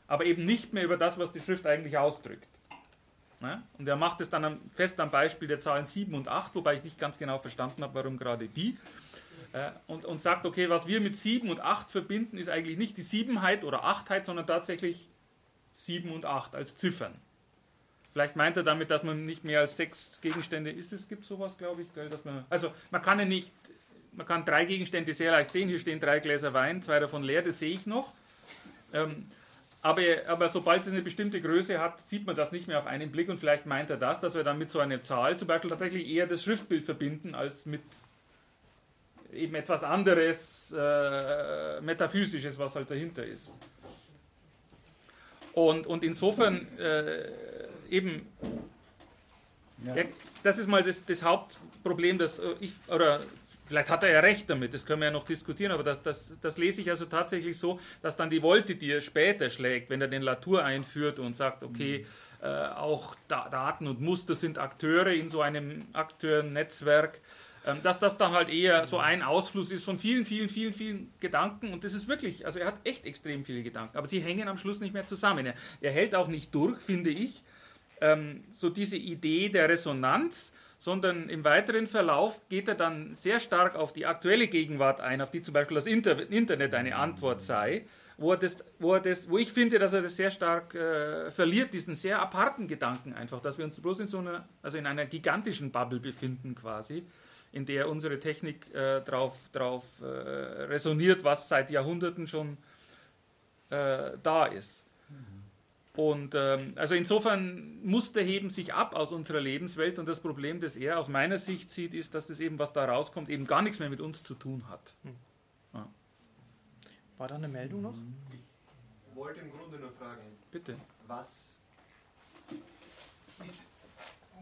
S1: aber eben nicht mehr über das, was die Schrift eigentlich ausdrückt. Ne? Und er macht es dann fest am Beispiel der Zahlen 7 und 8, wobei ich nicht ganz genau verstanden habe, warum gerade die. Und, und sagt, okay, was wir mit 7 und 8 verbinden, ist eigentlich nicht die Siebenheit oder Achtheit, sondern tatsächlich 7 und 8 als Ziffern. Vielleicht meint er damit, dass man nicht mehr als sechs Gegenstände ist. Es gibt sowas, glaube ich, gell, dass man. Also man kann ja nicht, man kann drei Gegenstände sehr leicht sehen. Hier stehen drei Gläser Wein, zwei davon leer, das sehe ich noch. Ähm, aber, aber sobald es eine bestimmte Größe hat, sieht man das nicht mehr auf einen Blick und vielleicht meint er das, dass wir dann mit so einer Zahl zum Beispiel tatsächlich eher das Schriftbild verbinden als mit eben etwas anderes, äh, Metaphysisches, was halt dahinter ist. Und, und insofern äh, eben,
S2: Ja.
S1: ja, das ist mal das, das Hauptproblem, das äh, ich, oder vielleicht hat er ja recht damit, das können wir ja noch diskutieren, aber das, das, das lese ich also tatsächlich so, dass dann die Wolte, die er später schlägt, wenn er den Latour einführt und sagt, okay, äh, auch da Daten und Muster sind Akteure in so einem Akteurennetzwerk, ähm, dass das dann halt eher so ein Ausfluss ist von vielen, vielen, vielen, vielen Gedanken. Und das ist wirklich, also er hat echt extrem viele Gedanken, aber sie hängen am Schluss nicht mehr zusammen. Er, er hält auch nicht durch, finde ich, ähm, so diese Idee der Resonanz, sondern im weiteren Verlauf geht er dann sehr stark auf die aktuelle Gegenwart ein, auf die zum Beispiel das Inter Internet eine Antwort sei, wo, er das, wo, er das, wo ich finde, dass er das sehr stark äh, verliert, diesen sehr aparten Gedanken einfach, dass wir uns bloß in so einer, also in einer gigantischen Bubble befinden quasi, in der unsere Technik äh, drauf, drauf äh, resoniert, was seit Jahrhunderten schon äh, da ist. Und ähm, also insofern Muster heben sich ab aus unserer Lebenswelt und das Problem, das er aus meiner Sicht sieht, ist, dass das eben, was da rauskommt, eben gar nichts mehr mit uns zu tun hat.
S5: War da eine Meldung noch?
S7: Ich wollte im Grunde nur fragen,
S1: Bitte.
S7: was ist,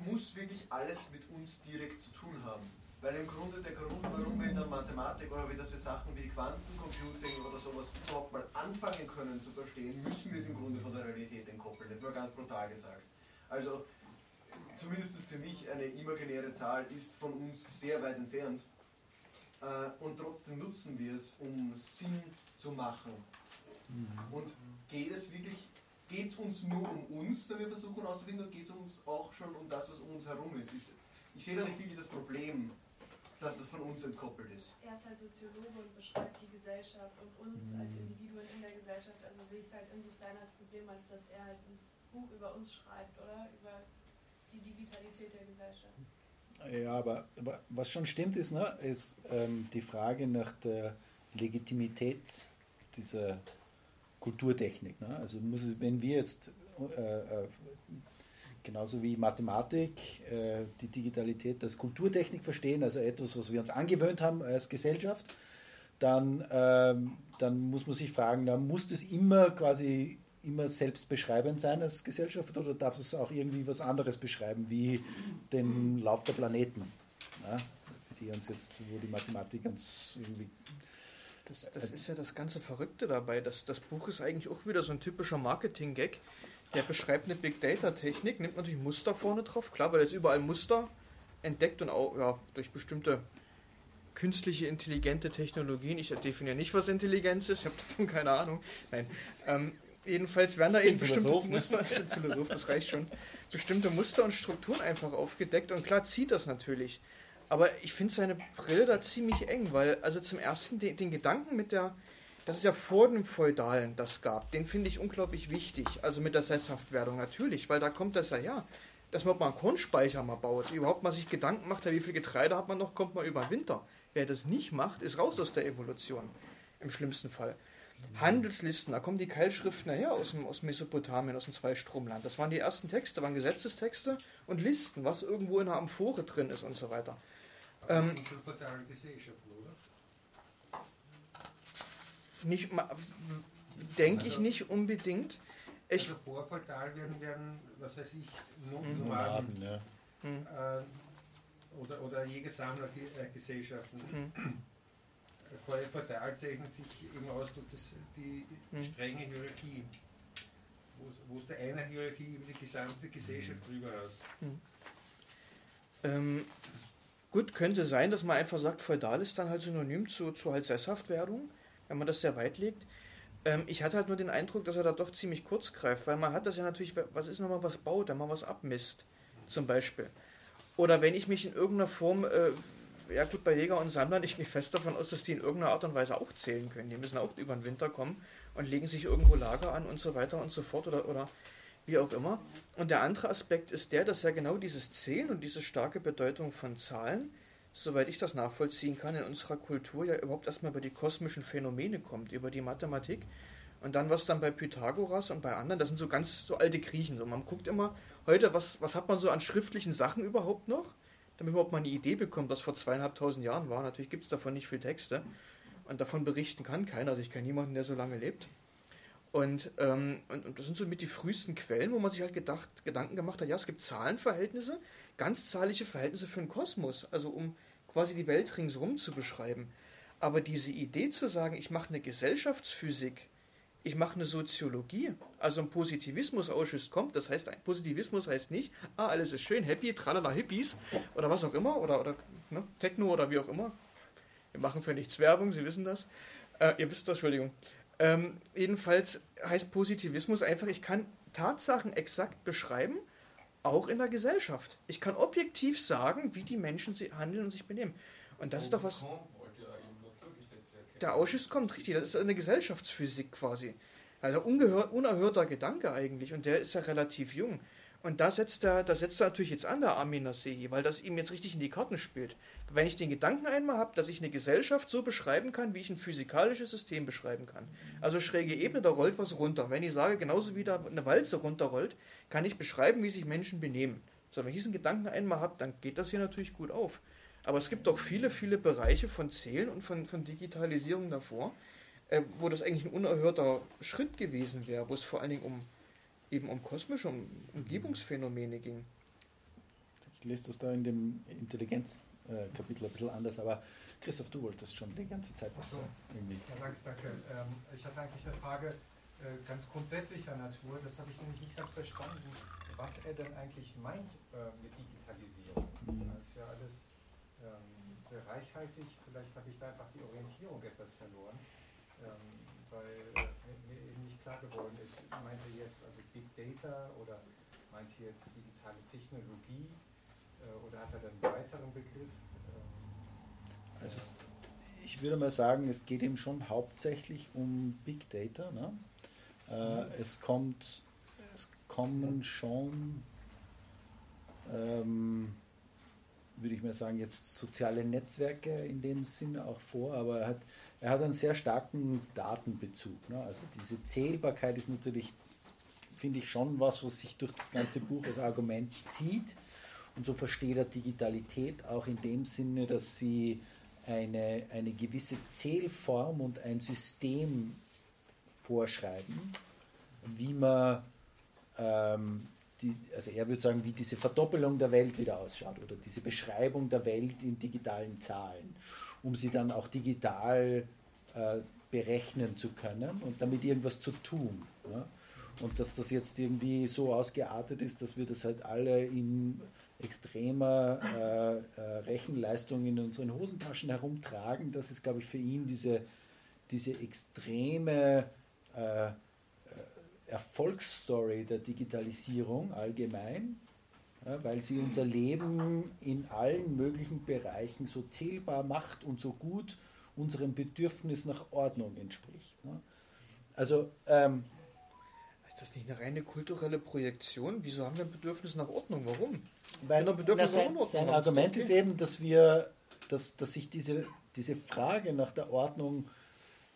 S7: muss wirklich alles mit uns direkt zu tun haben? Weil im Grunde der Grund, warum wir in der Mathematik oder wie das wir Sachen wie Quantencomputing oder sowas überhaupt mal anfangen können zu verstehen, müssen wir es im Grunde von der Realität entkoppeln. Jetzt mal ganz brutal gesagt. Also zumindest für mich eine imaginäre Zahl ist von uns sehr weit entfernt. Äh, und trotzdem nutzen wir es, um Sinn zu machen. Und geht es wirklich, geht es uns nur um uns, wenn wir versuchen herauszufinden, oder geht es uns auch schon um das, was um uns herum ist ich sehe da nicht wirklich das Problem, dass das von uns entkoppelt ist.
S8: Er ist halt Soziologe und beschreibt die Gesellschaft und uns als Individuen in der Gesellschaft. Also sehe ich es halt insofern als Problem, als dass er halt ein Buch über uns schreibt, oder? Über die Digitalität der Gesellschaft.
S2: Ja, aber, aber was schon stimmt ist, ne, ist ähm, die Frage nach der Legitimität dieser Kulturtechnik. Ne? Also muss, wenn wir jetzt äh, äh, genauso wie Mathematik äh, die Digitalität als Kulturtechnik verstehen, also etwas, was wir uns angewöhnt haben als Gesellschaft, dann, ähm, dann muss man sich fragen, na, muss das immer quasi immer selbstbeschreibend sein als Gesellschaft oder darf es auch irgendwie was anderes beschreiben, wie den Lauf der Planeten? Ja? Die uns jetzt, wo die Mathematik uns irgendwie
S5: Das, das ist ja das ganze Verrückte dabei. Das, das Buch ist eigentlich auch wieder so ein typischer Marketing-Gag. Der beschreibt eine Big Data-Technik, nimmt natürlich Muster vorne drauf, klar, weil er ist überall Muster entdeckt und auch ja, durch bestimmte künstliche intelligente Technologien. Ich definiere nicht, was Intelligenz ist, ich habe davon keine Ahnung. Nein. Ähm, jedenfalls werden da eben bestimmte
S2: Philosoph, ne?
S5: Muster, bin Philosoph, das reicht schon, bestimmte Muster und Strukturen einfach aufgedeckt und klar zieht das natürlich. Aber ich finde seine Brille da ziemlich eng, weil also zum ersten den, den Gedanken mit der, dass es ja vor dem Feudalen das gab, den finde ich unglaublich wichtig. Also mit der Sesshaftwerdung natürlich, weil da kommt das ja her. Dass man mal einen Kornspeicher mal baut, überhaupt mal sich Gedanken macht, wie viel Getreide hat man noch, kommt man über den Winter. Wer das nicht macht, ist raus aus der Evolution. Im schlimmsten Fall. Handelslisten, da kommen die Keilschriften her aus, dem, aus Mesopotamien, aus dem Zweistromland. Das waren die ersten Texte, waren Gesetzestexte und Listen, was irgendwo in einer Amphore drin ist und so weiter. Ähm,
S3: das sind schon fatale Gesellschaften, oder?
S5: Nicht, denke ich
S3: Also-
S5: nicht unbedingt. Ich,
S3: also vor fatal werden, werden, was weiß ich,
S5: Mhm.
S3: Nomaden
S2: Nomaden, ja.
S5: hm,
S3: äh, oder, oder Jäger-Sammler-Gesellschaften.
S5: hm,
S3: Vor fatal zeichnet sich eben aus durch das, die
S5: Hm.
S3: strenge Hierarchie, wo es der einer Hierarchie über die gesamte Gesellschaft drüber hast.
S5: ähm, gut, könnte sein, dass man einfach sagt, feudal ist dann halt synonym zu, zu halt Sesshaftwerdung, wenn man das sehr weit legt. Ähm, ich hatte halt nur den Eindruck, dass er da doch ziemlich kurz greift, weil man hat das ja natürlich, was ist nochmal was baut, wenn man was abmisst, zum Beispiel. Oder wenn ich mich in irgendeiner Form, äh, ja gut, bei Jäger und Sammlern, ich gehe fest davon aus, dass die in irgendeiner Art und Weise auch zählen können. Die müssen auch über den Winter kommen und legen sich irgendwo Lager an und so weiter und so fort oder, oder wie auch immer. Und der andere Aspekt ist der, dass ja genau dieses Zählen und diese starke Bedeutung von Zahlen, soweit ich das nachvollziehen kann, in unserer Kultur ja überhaupt erstmal über die kosmischen Phänomene kommt, über die Mathematik. Und dann was dann bei Pythagoras und bei anderen, das sind so ganz so alte Griechen. So, man guckt immer heute, was, was hat man so an schriftlichen Sachen überhaupt noch, damit überhaupt mal eine Idee bekommt, was vor zweieinhalbtausend Jahren war. Natürlich gibt es davon nicht viel Texte und davon berichten kann keiner. Also ich kenne niemanden, der so lange lebt. Und, ähm, und, und das sind so mit die frühesten Quellen, wo man sich halt gedacht, Gedanken gemacht hat, ja, es gibt Zahlenverhältnisse, ganzzahlige Verhältnisse für den Kosmos, also um quasi die Welt ringsherum zu beschreiben. Aber diese Idee zu sagen, ich mache eine Gesellschaftsphysik, ich mache eine Soziologie, also ein Positivismus-Ausschuss kommt, das heißt, ein Positivismus heißt nicht, ah, alles ist schön, happy, tralala, Hippies oder was auch immer, oder, oder ne, Techno oder wie auch immer. Wir machen für nichts Werbung, Sie wissen das. Äh, ihr wisst das, Entschuldigung. Ähm, jedenfalls heißt Positivismus einfach, ich kann Tatsachen exakt beschreiben, auch in der Gesellschaft. Ich kann objektiv sagen, wie die Menschen handeln und sich benehmen. Und das ist doch was. Der Ausschuss kommt richtig, das ist eine Gesellschaftsphysik quasi. Also unerhörter Gedanke eigentlich und der ist ja relativ jung. Und da setzt er, da setzt er natürlich jetzt an, der Armin Nasehi, weil das ihm jetzt richtig in die Karten spielt. Wenn ich den Gedanken einmal habe, dass ich eine Gesellschaft so beschreiben kann, wie ich ein physikalisches System beschreiben kann. Also schräge Ebene, da rollt was runter. Wenn ich sage, genauso wie da eine Walze runterrollt, kann ich beschreiben, wie sich Menschen benehmen. So, wenn ich diesen Gedanken einmal habe, dann geht das hier natürlich gut auf. Aber es gibt auch viele, viele Bereiche von Zählen und von, von Digitalisierung davor, äh, wo das eigentlich ein unerhörter Schritt gewesen wäre, wo es vor allen Dingen um eben um kosmische um Umgebungsphänomene ging.
S2: Ich lese das da in dem Intelligenz-Kapitel ein bisschen anders, aber Christoph, du wolltest schon die ganze Zeit was sagen. Irgendwie.
S9: Ja, danke. danke. Ähm, ich hatte eigentlich eine Frage äh, ganz grundsätzlicher Natur, das habe ich nämlich nicht ganz verstanden, was er denn eigentlich meint äh, mit Digitalisierung.
S2: Mhm.
S9: Das ist ja alles ähm, sehr reichhaltig, vielleicht habe ich da einfach die Orientierung etwas verloren, ähm, weil äh, mir eben nicht klar geworden ist, meint er jetzt also Big Data oder meint er jetzt digitale Technologie äh, oder hat er dann einen weiteren Begriff? Ähm,
S2: Also ich würde mal sagen, es geht eben schon hauptsächlich um Big Data. Ne? Äh, es kommt, es kommen schon, ähm, würde ich mal sagen, jetzt soziale Netzwerke in dem Sinne auch vor, aber er hat, er hat einen sehr starken Datenbezug. Ne? Also diese Zählbarkeit ist natürlich, finde ich, schon was, was sich durch das ganze Buch als Argument zieht. Und so versteht er Digitalität auch in dem Sinne, dass sie eine, eine gewisse Zählform und ein System vorschreiben, wie man, ähm, die, also er würde sagen, wie diese Verdoppelung der Welt wieder ausschaut oder diese Beschreibung der Welt in digitalen Zahlen, um sie dann auch digital äh, berechnen zu können und damit irgendwas zu tun. Ja? Und dass das jetzt irgendwie so ausgeartet ist, dass wir das halt alle in extremer äh, äh, Rechenleistung in unseren Hosentaschen herumtragen, das ist, glaube ich, für ihn diese, diese extreme äh, äh, Erfolgsstory der Digitalisierung allgemein, ja, weil sie unser Leben in allen möglichen Bereichen so zählbar macht und so gut unserem Bedürfnis nach Ordnung entspricht. Ne? Also ähm,
S5: Ist das nicht eine reine kulturelle Projektion? Wieso haben wir ein Bedürfnis nach Ordnung? Warum?
S2: Weil na, sein, sein. Argument ist eben, dass wir, dass, dass sich diese, diese Frage nach der Ordnung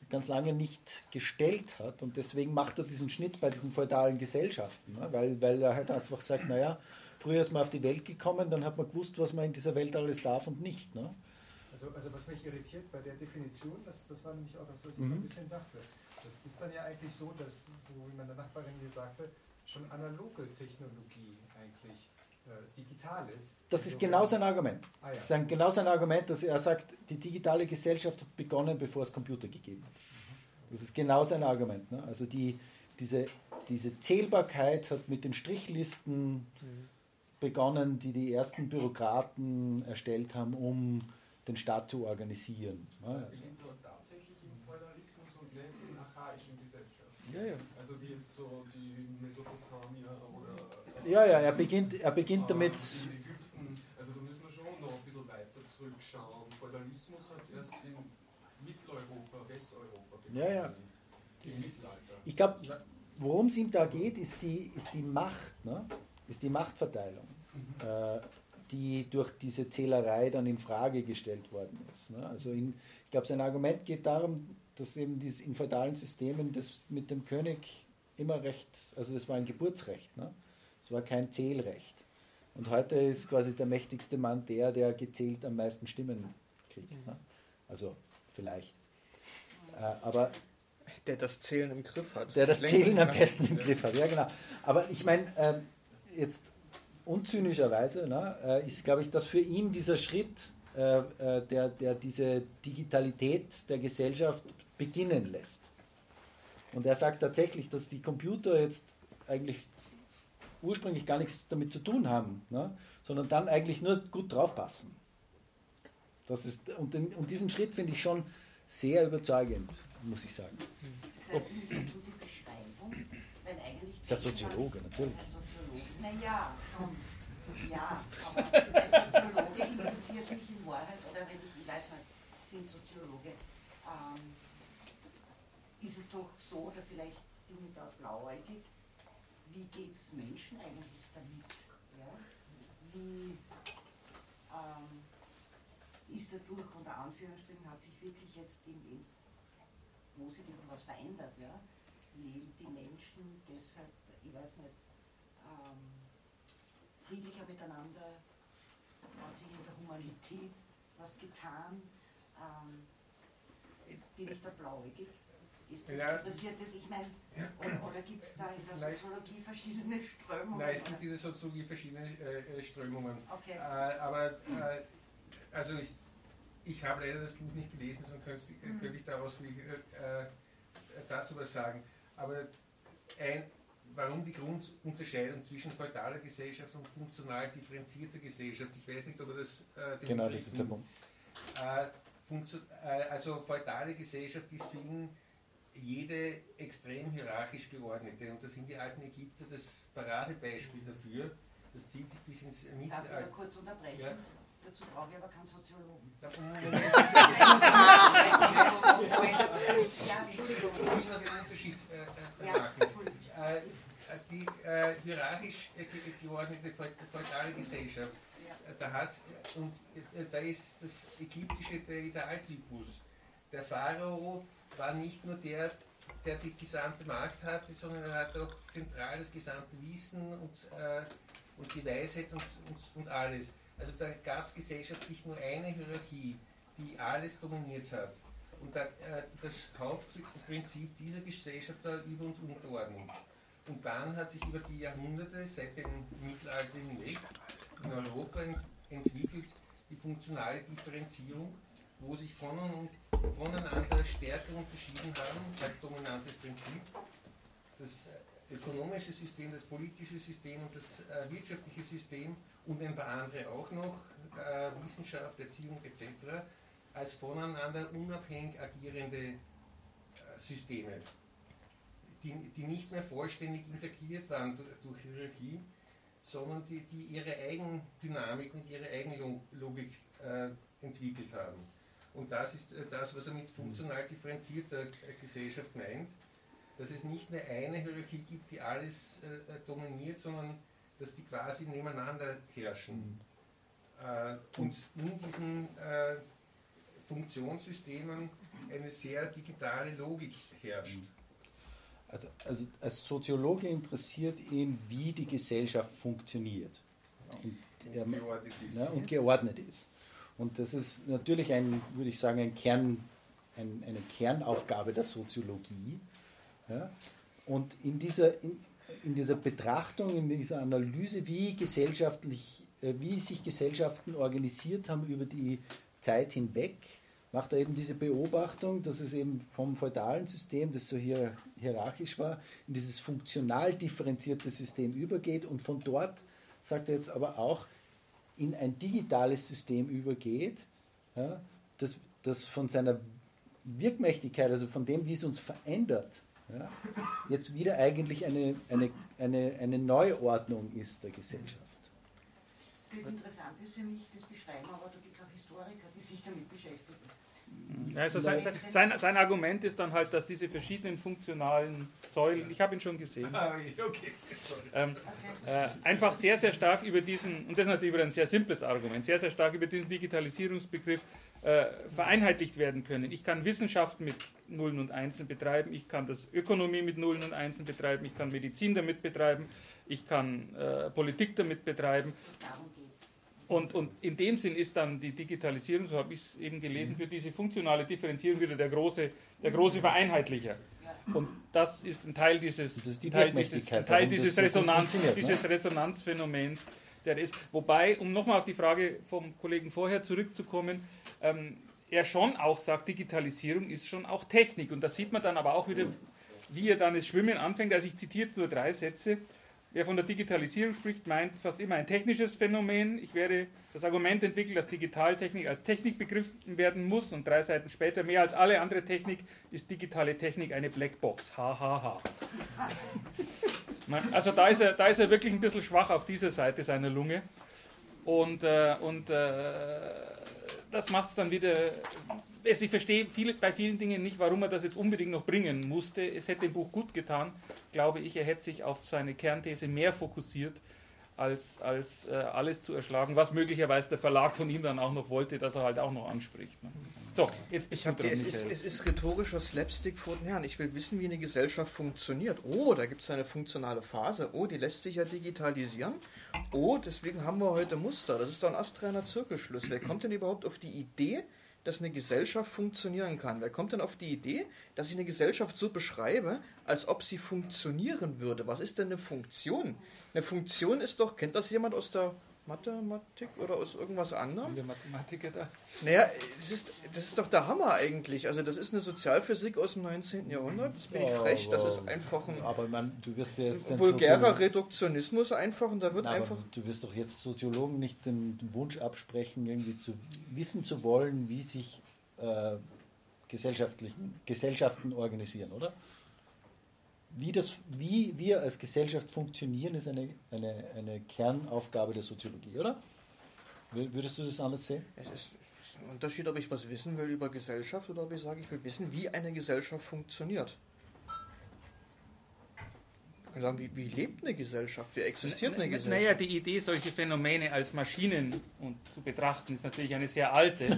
S2: ganz lange nicht gestellt hat und deswegen macht er diesen Schnitt bei diesen feudalen Gesellschaften, ne? weil, weil er halt einfach sagt, naja, früher ist man auf die Welt gekommen, dann hat man gewusst, was man in dieser Welt alles darf und nicht. Ne?
S9: Also, also was mich irritiert bei der Definition, das, das war nämlich auch das, was ich so
S2: Mhm.
S9: ein bisschen dachte. Das ist dann ja eigentlich so, dass, so wie meine Nachbarin hier sagte, schon analoge Technologie eigentlich äh, digital ist.
S2: Das ist genau sein Argument.
S9: Ah, ja.
S2: Das ist ein, genau sein Argument, dass er sagt, die digitale Gesellschaft hat begonnen, bevor es Computer gegeben hat. Das ist genau sein Argument. Ne? Also die, diese, diese Zählbarkeit hat mit den Strichlisten begonnen, die die ersten Bürokraten erstellt haben, um den Staat zu organisieren. Ne? Also,
S4: Beginnt dort tatsächlich im Feudalismus und nicht in archaischen Gesellschaften.
S5: Ja, ja.
S4: Also die jetzt so die Mesopotamier oder.
S2: ja, ja, er beginnt, er beginnt damit.
S4: Die Ägypten, also da müssen wir schon noch ein bisschen weiter zurückschauen. Feudalismus hat erst in Mitteleuropa, Westeuropa
S2: Ja, ja.
S4: Im Mittelalter.
S2: Ich glaube, worum es ihm da geht, ist die, ist die Macht, ne? ist die Machtverteilung, äh, die durch diese Zählerei dann in Frage gestellt worden ist. Ne? Also in, ich glaube, sein Argument geht darum, dass eben dies, in feudalen Systemen das mit dem König immer recht, also das war ein Geburtsrecht, ne? es war kein Zählrecht. Und heute ist quasi der mächtigste Mann der, der gezählt am meisten Stimmen kriegt. Ne? Also vielleicht. Äh, aber
S5: Der das Zählen im Griff hat.
S2: der das Zählen am besten im Griff hat. Ja, genau. Aber ich meine, ähm, jetzt unzynischerweise ne, äh, ist, glaube ich, dass für ihn dieser Schritt, äh, äh, der, der diese Digitalität der Gesellschaft beginnen lässt. Und er sagt tatsächlich, dass die Computer jetzt eigentlich ursprünglich gar nichts damit zu tun haben, ne, sondern dann eigentlich nur gut draufpassen. Das ist, und, den, und diesen Schritt finde ich schon sehr überzeugend, muss ich sagen.
S6: Das heißt, nicht dazu die Beschreibung, weil eigentlich.
S2: Ist ein Soziologe, natürlich.
S6: Naja, schon. Ja, aber als Soziologe interessiert mich in Wahrheit, oder wenn ich, ich weiß nicht, sind Soziologe, ähm, ist es doch so, oder vielleicht bin ich da blauäugig, wie geht es Menschen eigentlich damit? Ja? Wie ähm, ist dadurch unter Anführungsstrichen, hat sich wirklich jetzt im Positiven was verändert? Ja? Leben die Menschen deshalb, ich weiß nicht, ähm, friedlicher miteinander? Hat sich in der Humanität was getan? Ähm, bin ich da blauäugig? Ist das,
S3: Ja.
S6: interessiert das, ich meine, oder, oder gibt es da in der
S3: Nein.
S6: Soziologie verschiedene Strömungen?
S3: Nein, es gibt in der Soziologie verschiedene äh, äh, Strömungen.
S6: Okay.
S3: Äh, aber äh, also ich, ich habe leider das Buch nicht gelesen, sonst könnte, ich-
S6: Mhm.
S3: könnte ich daraus viel, äh, äh, dazu was sagen. Aber ein, warum die Grundunterscheidung zwischen feudaler Gesellschaft und funktional differenzierter Gesellschaft, ich weiß nicht, ob er das äh, den
S2: Genau, das ist der. Punkt.
S3: Äh, äh, also feudale Gesellschaft ist für ihn jede extrem hierarchisch geordnete. Und da sind die alten Ägypter das Paradebeispiel dafür. Das zieht sich bis ins
S6: Darf ich
S3: Mittelalter.
S6: da kurz unterbrechen?
S3: Ja.
S6: Dazu brauche ich aber keinen Soziologen. ja, Entschuldigung.
S3: Ich will noch den Unterschied äh, äh, machen. Die äh, hierarchisch ge- geordnete feud- feudale Gesellschaft, da, hat's, und, äh, da ist das ägyptische der Idealtypus. Der Pharao war nicht nur der, der die gesamte Macht hatte, sondern er hat auch zentral das gesamte Wissen und, äh, und die Weisheit und, und, und alles. Also da gab es gesellschaftlich nur eine Hierarchie, die alles dominiert hat. Und da, äh, das Hauptprinzip dieser Gesellschaft war Über- und Unterordnung. Und dann hat sich über die Jahrhunderte, seit dem Mittelalter hinweg, in Europa ent entwickelt die funktionale Differenzierung, wo sich von und voneinander stärker unterschieden haben als dominantes Prinzip. Das äh, ökonomische System, das politische System und das äh, wirtschaftliche System und ein paar andere auch noch, äh, Wissenschaft, Erziehung etc., als voneinander unabhängig agierende äh, Systeme, die, die nicht mehr vollständig integriert waren du- durch Hierarchie, sondern die, die ihre Eigendynamik und ihre Eigenlogik äh, entwickelt haben. Und das ist äh, das, was er mit funktional differenzierter äh, Gesellschaft meint, dass es nicht mehr eine Hierarchie gibt, die alles äh, dominiert, sondern dass die quasi nebeneinander herrschen. Äh, und in diesen Funktionssystemen eine sehr digitale Logik herrscht.
S2: Also, also als Soziologe interessiert ihn, wie die Gesellschaft funktioniert und, er,
S3: geordnet ist.
S2: ja, und geordnet ist. Und das ist natürlich ein, würde ich sagen, ein Kern, ein, eine Kernaufgabe der Soziologie. Ja? Und in dieser, in, in dieser Betrachtung, in dieser Analyse, wie gesellschaftlich, äh, wie sich Gesellschaften organisiert haben über die Zeit hinweg, macht er eben diese Beobachtung, dass es eben vom feudalen System, das so hier, hierarchisch war, in dieses funktional differenzierte System übergeht und von dort, sagt er jetzt aber auch, in ein digitales System übergeht, ja, das, das von seiner Wirkmächtigkeit, also von dem, wie es uns verändert, ja, jetzt wieder eigentlich eine, eine, eine, eine Neuordnung ist der Gesellschaft.
S6: Das Interessante ist für mich, das beschreiben, aber auch Historiker, die sich damit beschäftigen.
S1: Also sein, sein, sein Argument ist dann halt, dass diese verschiedenen funktionalen Säulen, ich habe ihn schon gesehen,
S3: Ah,
S1: ähm, äh, einfach sehr, sehr stark über diesen, und das ist natürlich wieder ein sehr simples Argument, sehr, sehr stark über diesen Digitalisierungsbegriff äh, vereinheitlicht werden können. Ich kann Wissenschaft mit Nullen und Einsen betreiben, ich kann das Ökonomie mit Nullen und Einsen betreiben, ich kann Medizin damit betreiben, ich kann äh, Politik damit betreiben. Und, und in dem Sinn ist dann die Digitalisierung, so habe ich es eben gelesen, für diese funktionale Differenzierung wieder der große, der große Vereinheitlicher. Und das ist ein Teil dieses,
S2: Das ist die
S1: Teil dieses, ein Teil dieses, Resonanz,
S2: ne?
S1: dieses Resonanzphänomens, der ist. Wobei, um nochmal auf die Frage vom Kollegen vorher zurückzukommen, ähm, er schon auch sagt, Digitalisierung ist schon auch Technik. Und das sieht man dann aber auch wieder, wie er dann das Schwimmen anfängt. Also ich zitiere jetzt nur drei Sätze. Wer von der Digitalisierung spricht, meint fast immer ein technisches Phänomen. Ich werde das Argument entwickeln, dass Digitaltechnik als Technik begriffen werden muss. Und drei Seiten später, mehr als alle andere Technik, ist digitale Technik eine Blackbox. Ha, ha, ha. Man- Also da ist, er, da ist er wirklich ein bisschen schwach auf dieser Seite seiner Lunge. Und, äh, und äh, das macht es dann wieder. Also ich verstehe viele, bei vielen Dingen nicht, warum er das jetzt unbedingt noch bringen musste. Es hätte dem Buch gut getan, glaube ich. Er hätte sich auf seine Kernthese mehr fokussiert, als, als äh, alles zu erschlagen, was möglicherweise der Verlag von ihm dann auch noch wollte, dass er halt auch noch anspricht. Ne? So, jetzt
S5: Ich hab,
S1: dran,
S5: es, ist, es ist rhetorischer Slapstick vor den Herren. Ich will wissen, wie eine Gesellschaft funktioniert. Oh, da gibt es eine funktionale Phase. Oh, die lässt sich ja digitalisieren. Oh, deswegen haben wir heute Muster. Das ist doch ein astreiner Zirkelschluss. Wer kommt denn überhaupt auf die Idee, dass eine Gesellschaft funktionieren kann? Wer kommt denn auf die Idee, dass ich eine Gesellschaft so beschreibe, als ob sie funktionieren würde? Was ist denn eine Funktion? Eine Funktion ist doch, kennt das jemand aus der Mathematik oder aus irgendwas anderem?
S1: Wir Mathematiker da?
S5: Naja, das ist, das ist doch der Hammer eigentlich. Also das ist eine Sozialphysik aus dem 19. Jahrhundert. Das bin ich frech. Das ist einfach ein
S2: Aber man, du wirst ja jetzt
S5: vulgärer Reduktionismus einfach und da wird
S2: Nein,
S5: einfach...
S2: aber du wirst doch jetzt Soziologen nicht den Wunsch absprechen, irgendwie zu wissen zu wollen, wie sich äh, gesellschaftlichen, Gesellschaften organisieren, oder? Wie, das, wie wir als Gesellschaft funktionieren, ist eine, eine, eine Kernaufgabe der Soziologie, oder? Wür- Würdest du das anders sehen?
S5: Es ist ein Unterschied, ob ich was wissen will über Gesellschaft oder ob ich sage, ich will wissen, wie eine Gesellschaft funktioniert. Ich kann sagen, wie, wie lebt eine Gesellschaft? Wie existiert eine Gesellschaft?
S1: Naja, die Idee, solche Phänomene als Maschinen und zu betrachten, ist natürlich eine sehr alte.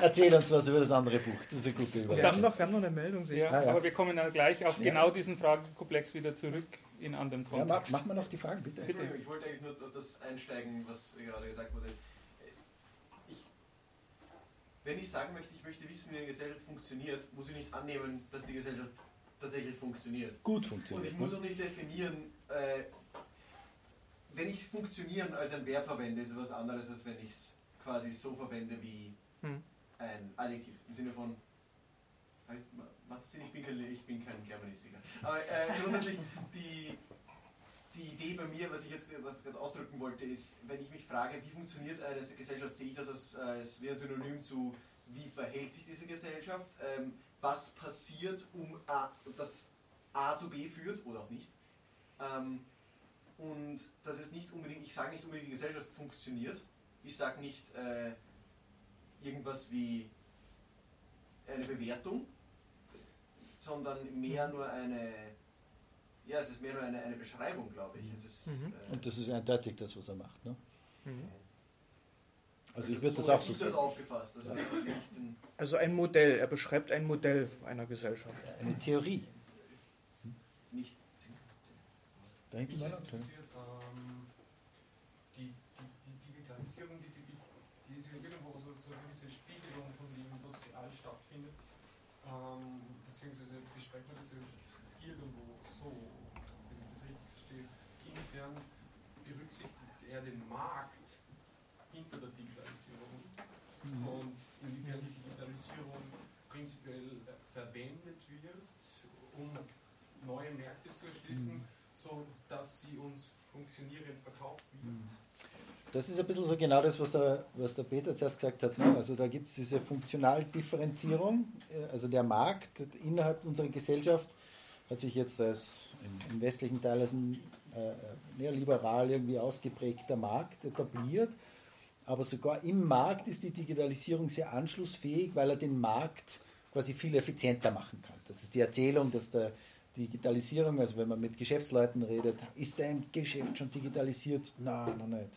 S2: Erzähl uns was über das andere Buch. Das ist eine gute
S5: wir, haben
S2: Überleitung.
S5: noch, wir haben noch eine Meldung.
S1: Ja,
S2: Ah, ja.
S1: Aber wir kommen dann gleich auf
S2: Ja.
S1: genau diesen Fragenkomplex wieder zurück in anderem
S2: Ja, mach,
S1: Kontext.
S2: mach mal noch die Fragen, bitte.
S1: Bitte.
S7: Entschuldigung, ich wollte eigentlich nur das einsteigen, was gerade gesagt wurde. Ich, wenn ich sagen möchte, ich möchte wissen, wie eine Gesellschaft funktioniert, muss ich nicht annehmen, dass die Gesellschaft tatsächlich funktioniert.
S2: Gut
S7: Und
S2: funktioniert.
S7: ich muss
S2: Ne?
S7: auch nicht definieren, äh, wenn ich funktionieren als ein Verb verwende, ist es was anderes, als wenn ich es quasi so verwende wie
S5: Hm.
S7: ein Adjektiv. Im Sinne von, macht Sinn, ich bin kein, ich bin kein Germanistiker. Aber äh, grundsätzlich, die, die Idee bei mir, was ich jetzt was ich gerade ausdrücken wollte, ist, wenn ich mich frage, wie funktioniert eine Gesellschaft, sehe ich das als, als wie ein Synonym zu, wie verhält sich diese Gesellschaft, ähm, was passiert, um A, das A zu B führt oder auch nicht. Ähm, und das ist nicht unbedingt, ich sage nicht unbedingt, die Gesellschaft funktioniert. Ich sage nicht äh, irgendwas wie eine Bewertung, sondern mehr nur eine, ja, es ist mehr nur eine, eine Beschreibung, glaube ich. Es ist,
S5: Mhm.
S7: äh,
S2: Und das ist eindeutig das, was er macht. Ne?
S5: Mhm.
S2: Also ich würde das
S7: hätte
S2: auch so
S7: das
S2: sehen.
S7: aufgefasst. Also
S5: Also ein Modell. Er beschreibt ein Modell einer Gesellschaft.
S2: Eine Theorie.
S7: nicht
S2: Da hinten
S4: Mich interessiert ähm, die, die, die Digitalisierung, die, die, die ist ja irgendwo so, so eine gewisse Spiegelung von dem, was real stattfindet. Ähm, beziehungsweise besprechen wir das ja irgendwo so, wenn ich das richtig verstehe. Inwiefern berücksichtigt er den Markt hinter der Digitalisierung und inwiefern die Digitalisierung prinzipiell äh, verwendet wird, um neue Märkte zu erschließen, so dass sie uns funktionierend verkauft wird.
S2: Das ist ein bisschen so genau das, was der, was der Peter zuerst gesagt hat. Ne? Also da gibt es diese Funktionaldifferenzierung. Äh, Also der Markt innerhalb unserer Gesellschaft hat sich jetzt als im, im westlichen Teil als ein äh, neoliberal irgendwie ausgeprägter Markt etabliert. Aber sogar im Markt ist die Digitalisierung sehr anschlussfähig, weil er den Markt quasi viel effizienter machen kann. Das ist die Erzählung, dass der Digitalisierung, also wenn man mit Geschäftsleuten redet, ist ein Geschäft schon digitalisiert? Nein, noch nicht.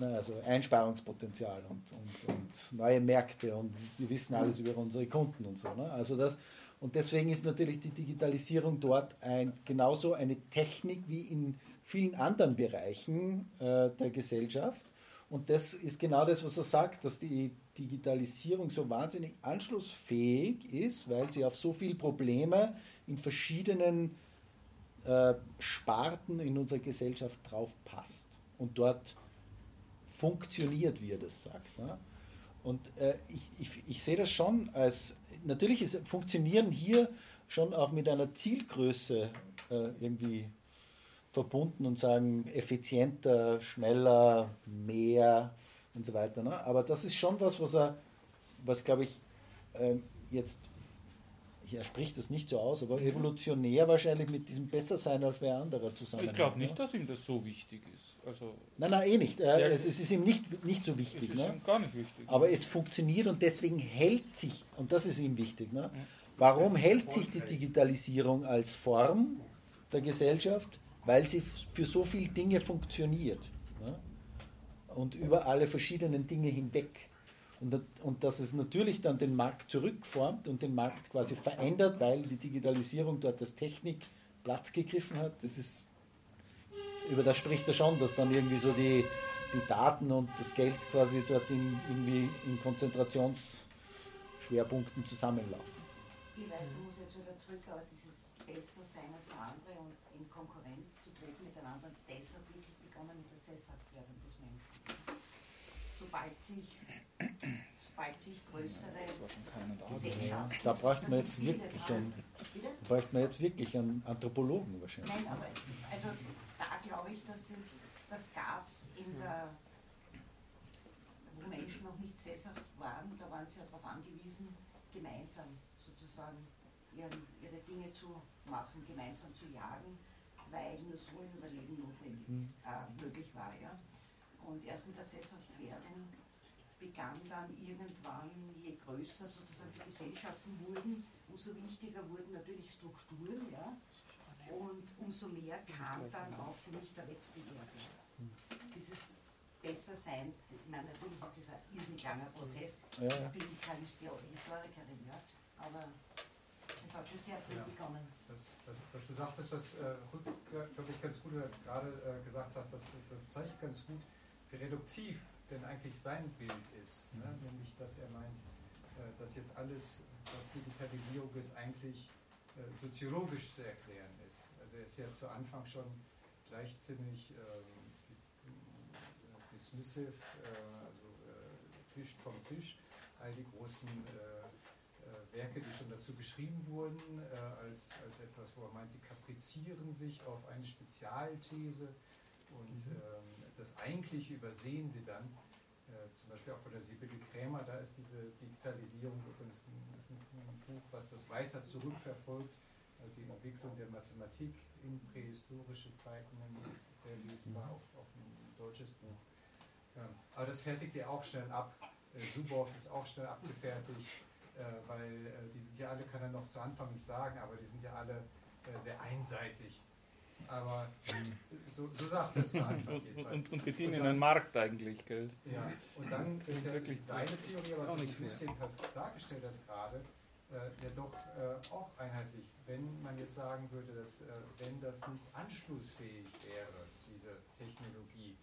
S2: Also Einsparungspotenzial und, und, und neue Märkte und wir wissen alles über unsere Kunden und so. Ne? Also das, und deswegen ist natürlich die Digitalisierung dort ein, genauso eine Technik wie in vielen anderen Bereichen äh, der Gesellschaft. Und das ist genau das, was er sagt, dass die Digitalisierung so wahnsinnig anschlussfähig ist, weil sie auf so viele Probleme in verschiedenen äh, Sparten in unserer Gesellschaft drauf passt und dort funktioniert, wie er das sagt. Ne? Und äh, ich, ich, ich sehe das schon als, natürlich ist Funktionieren hier schon auch mit einer Zielgröße äh, irgendwie verbunden und sagen effizienter, schneller, mehr und so weiter. Ne? Aber das ist schon was, was er, was glaube ich ähm, jetzt, er spricht das nicht so aus, aber evolutionär wahrscheinlich mit diesem Bessersein als wer anderer zusammen.
S1: Ich glaube nicht, dass ihm das so wichtig ist. Also,
S2: Nein, nein, eh nicht. Äh, es, es ist ihm nicht, nicht so
S1: es
S2: wichtig.
S1: ist
S2: Ne?
S1: ihm gar nicht wichtig.
S2: Aber es funktioniert und deswegen hält sich, und das ist ihm wichtig, ne? warum hält sich die Digitalisierung als Form der Gesellschaft? Weil sie für so viele Dinge funktioniert. Ne? Und über alle verschiedenen Dinge hinweg. Und, und dass es natürlich dann den Markt zurückformt und den Markt quasi verändert, weil die Digitalisierung dort als Technik Platz gegriffen hat, das ist über das spricht er schon, dass dann irgendwie so die die Daten und das Geld quasi dort in, irgendwie in Konzentrationsschwerpunkten zusammenlaufen.
S6: Ich weiß, du musst jetzt wieder zurück, aber dieses Bessersein als der andere und in Konkurrenz zu treten miteinander, das hat wirklich begonnen mit der Sesshaftwerdung des Menschen. Sobald sich, sobald sich größere Gesellschaften.
S2: Da bräuchte man jetzt wirklich einen,
S6: Bitte?
S2: da bräuchte man jetzt wirklich einen Anthropologen wahrscheinlich.
S6: Nein, aber also da glaube ich, dass das, das gab es in der, wo Menschen noch nicht sesshaft waren, da waren sie ja darauf angewiesen, gemeinsam sozusagen ihre Dinge zu machen, gemeinsam zu jagen, weil nur so ein Überleben notwendig äh, möglich war. Ja? Und erst mit der Sesshaftwerdung begann dann irgendwann, je größer sozusagen die Gesellschaften wurden, umso wichtiger wurden natürlich Strukturen, ja, und umso mehr kam dann auch für mich der Wettbewerb. Dieses Bessersein, ich meine, natürlich ist das ein irrsinnig langer Prozess.
S2: Ja, ja.
S6: Ich bin keine Histo- Historikerin, ja, aber hat schon sehr früh
S9: Ja.
S6: begonnen.
S9: Das, das, was du sagtest, das äh, glaube ich ganz gut, oder gerade äh, gesagt hast, das, das zeigt ganz gut, wie reduktiv denn eigentlich sein Bild ist. Ne? Nämlich, dass er meint, äh, dass jetzt alles, was Digitalisierung ist, eigentlich äh, soziologisch zu erklären ist. Also er ist ja zu Anfang schon gleich ziemlich ähm, äh, dismissive, äh, also äh, fischt vom Tisch, all die großen äh, Werke, die schon dazu geschrieben wurden, äh, als, als etwas, wo er meint, die kaprizieren sich auf eine Spezialthese und ähm, das Eigentliche übersehen sie dann. Äh, zum Beispiel auch von der Sibylle Krämer, da ist diese Digitalisierung übrigens ein, ist ein, Buch, was das weiter zurückverfolgt, also die Entwicklung der Mathematik in prähistorische Zeiten, ist sehr lesbar auf, auf ein deutsches Buch. Ja, aber das fertigt er auch schnell ab. Äh, Suboff ist auch schnell abgefertigt, weil äh, die sind ja alle, kann er noch zu Anfang nicht sagen, aber die sind ja alle äh, sehr einseitig. Aber so, so sagt er es zu Anfang
S1: Und,
S9: jedenfalls.
S1: und, und bedienen
S9: Und dann-
S1: einen Markt eigentlich, gell?
S9: ja, und dann
S1: klingt
S9: ist ja
S1: wirklich
S9: seine Theorie, aber
S1: auch
S9: so
S1: nicht
S9: wie du jedenfalls dargestellt hast gerade, äh, ja doch äh, auch einheitlich. Wenn man jetzt sagen würde, dass äh, wenn das nicht anschlussfähig wäre, diese Technologie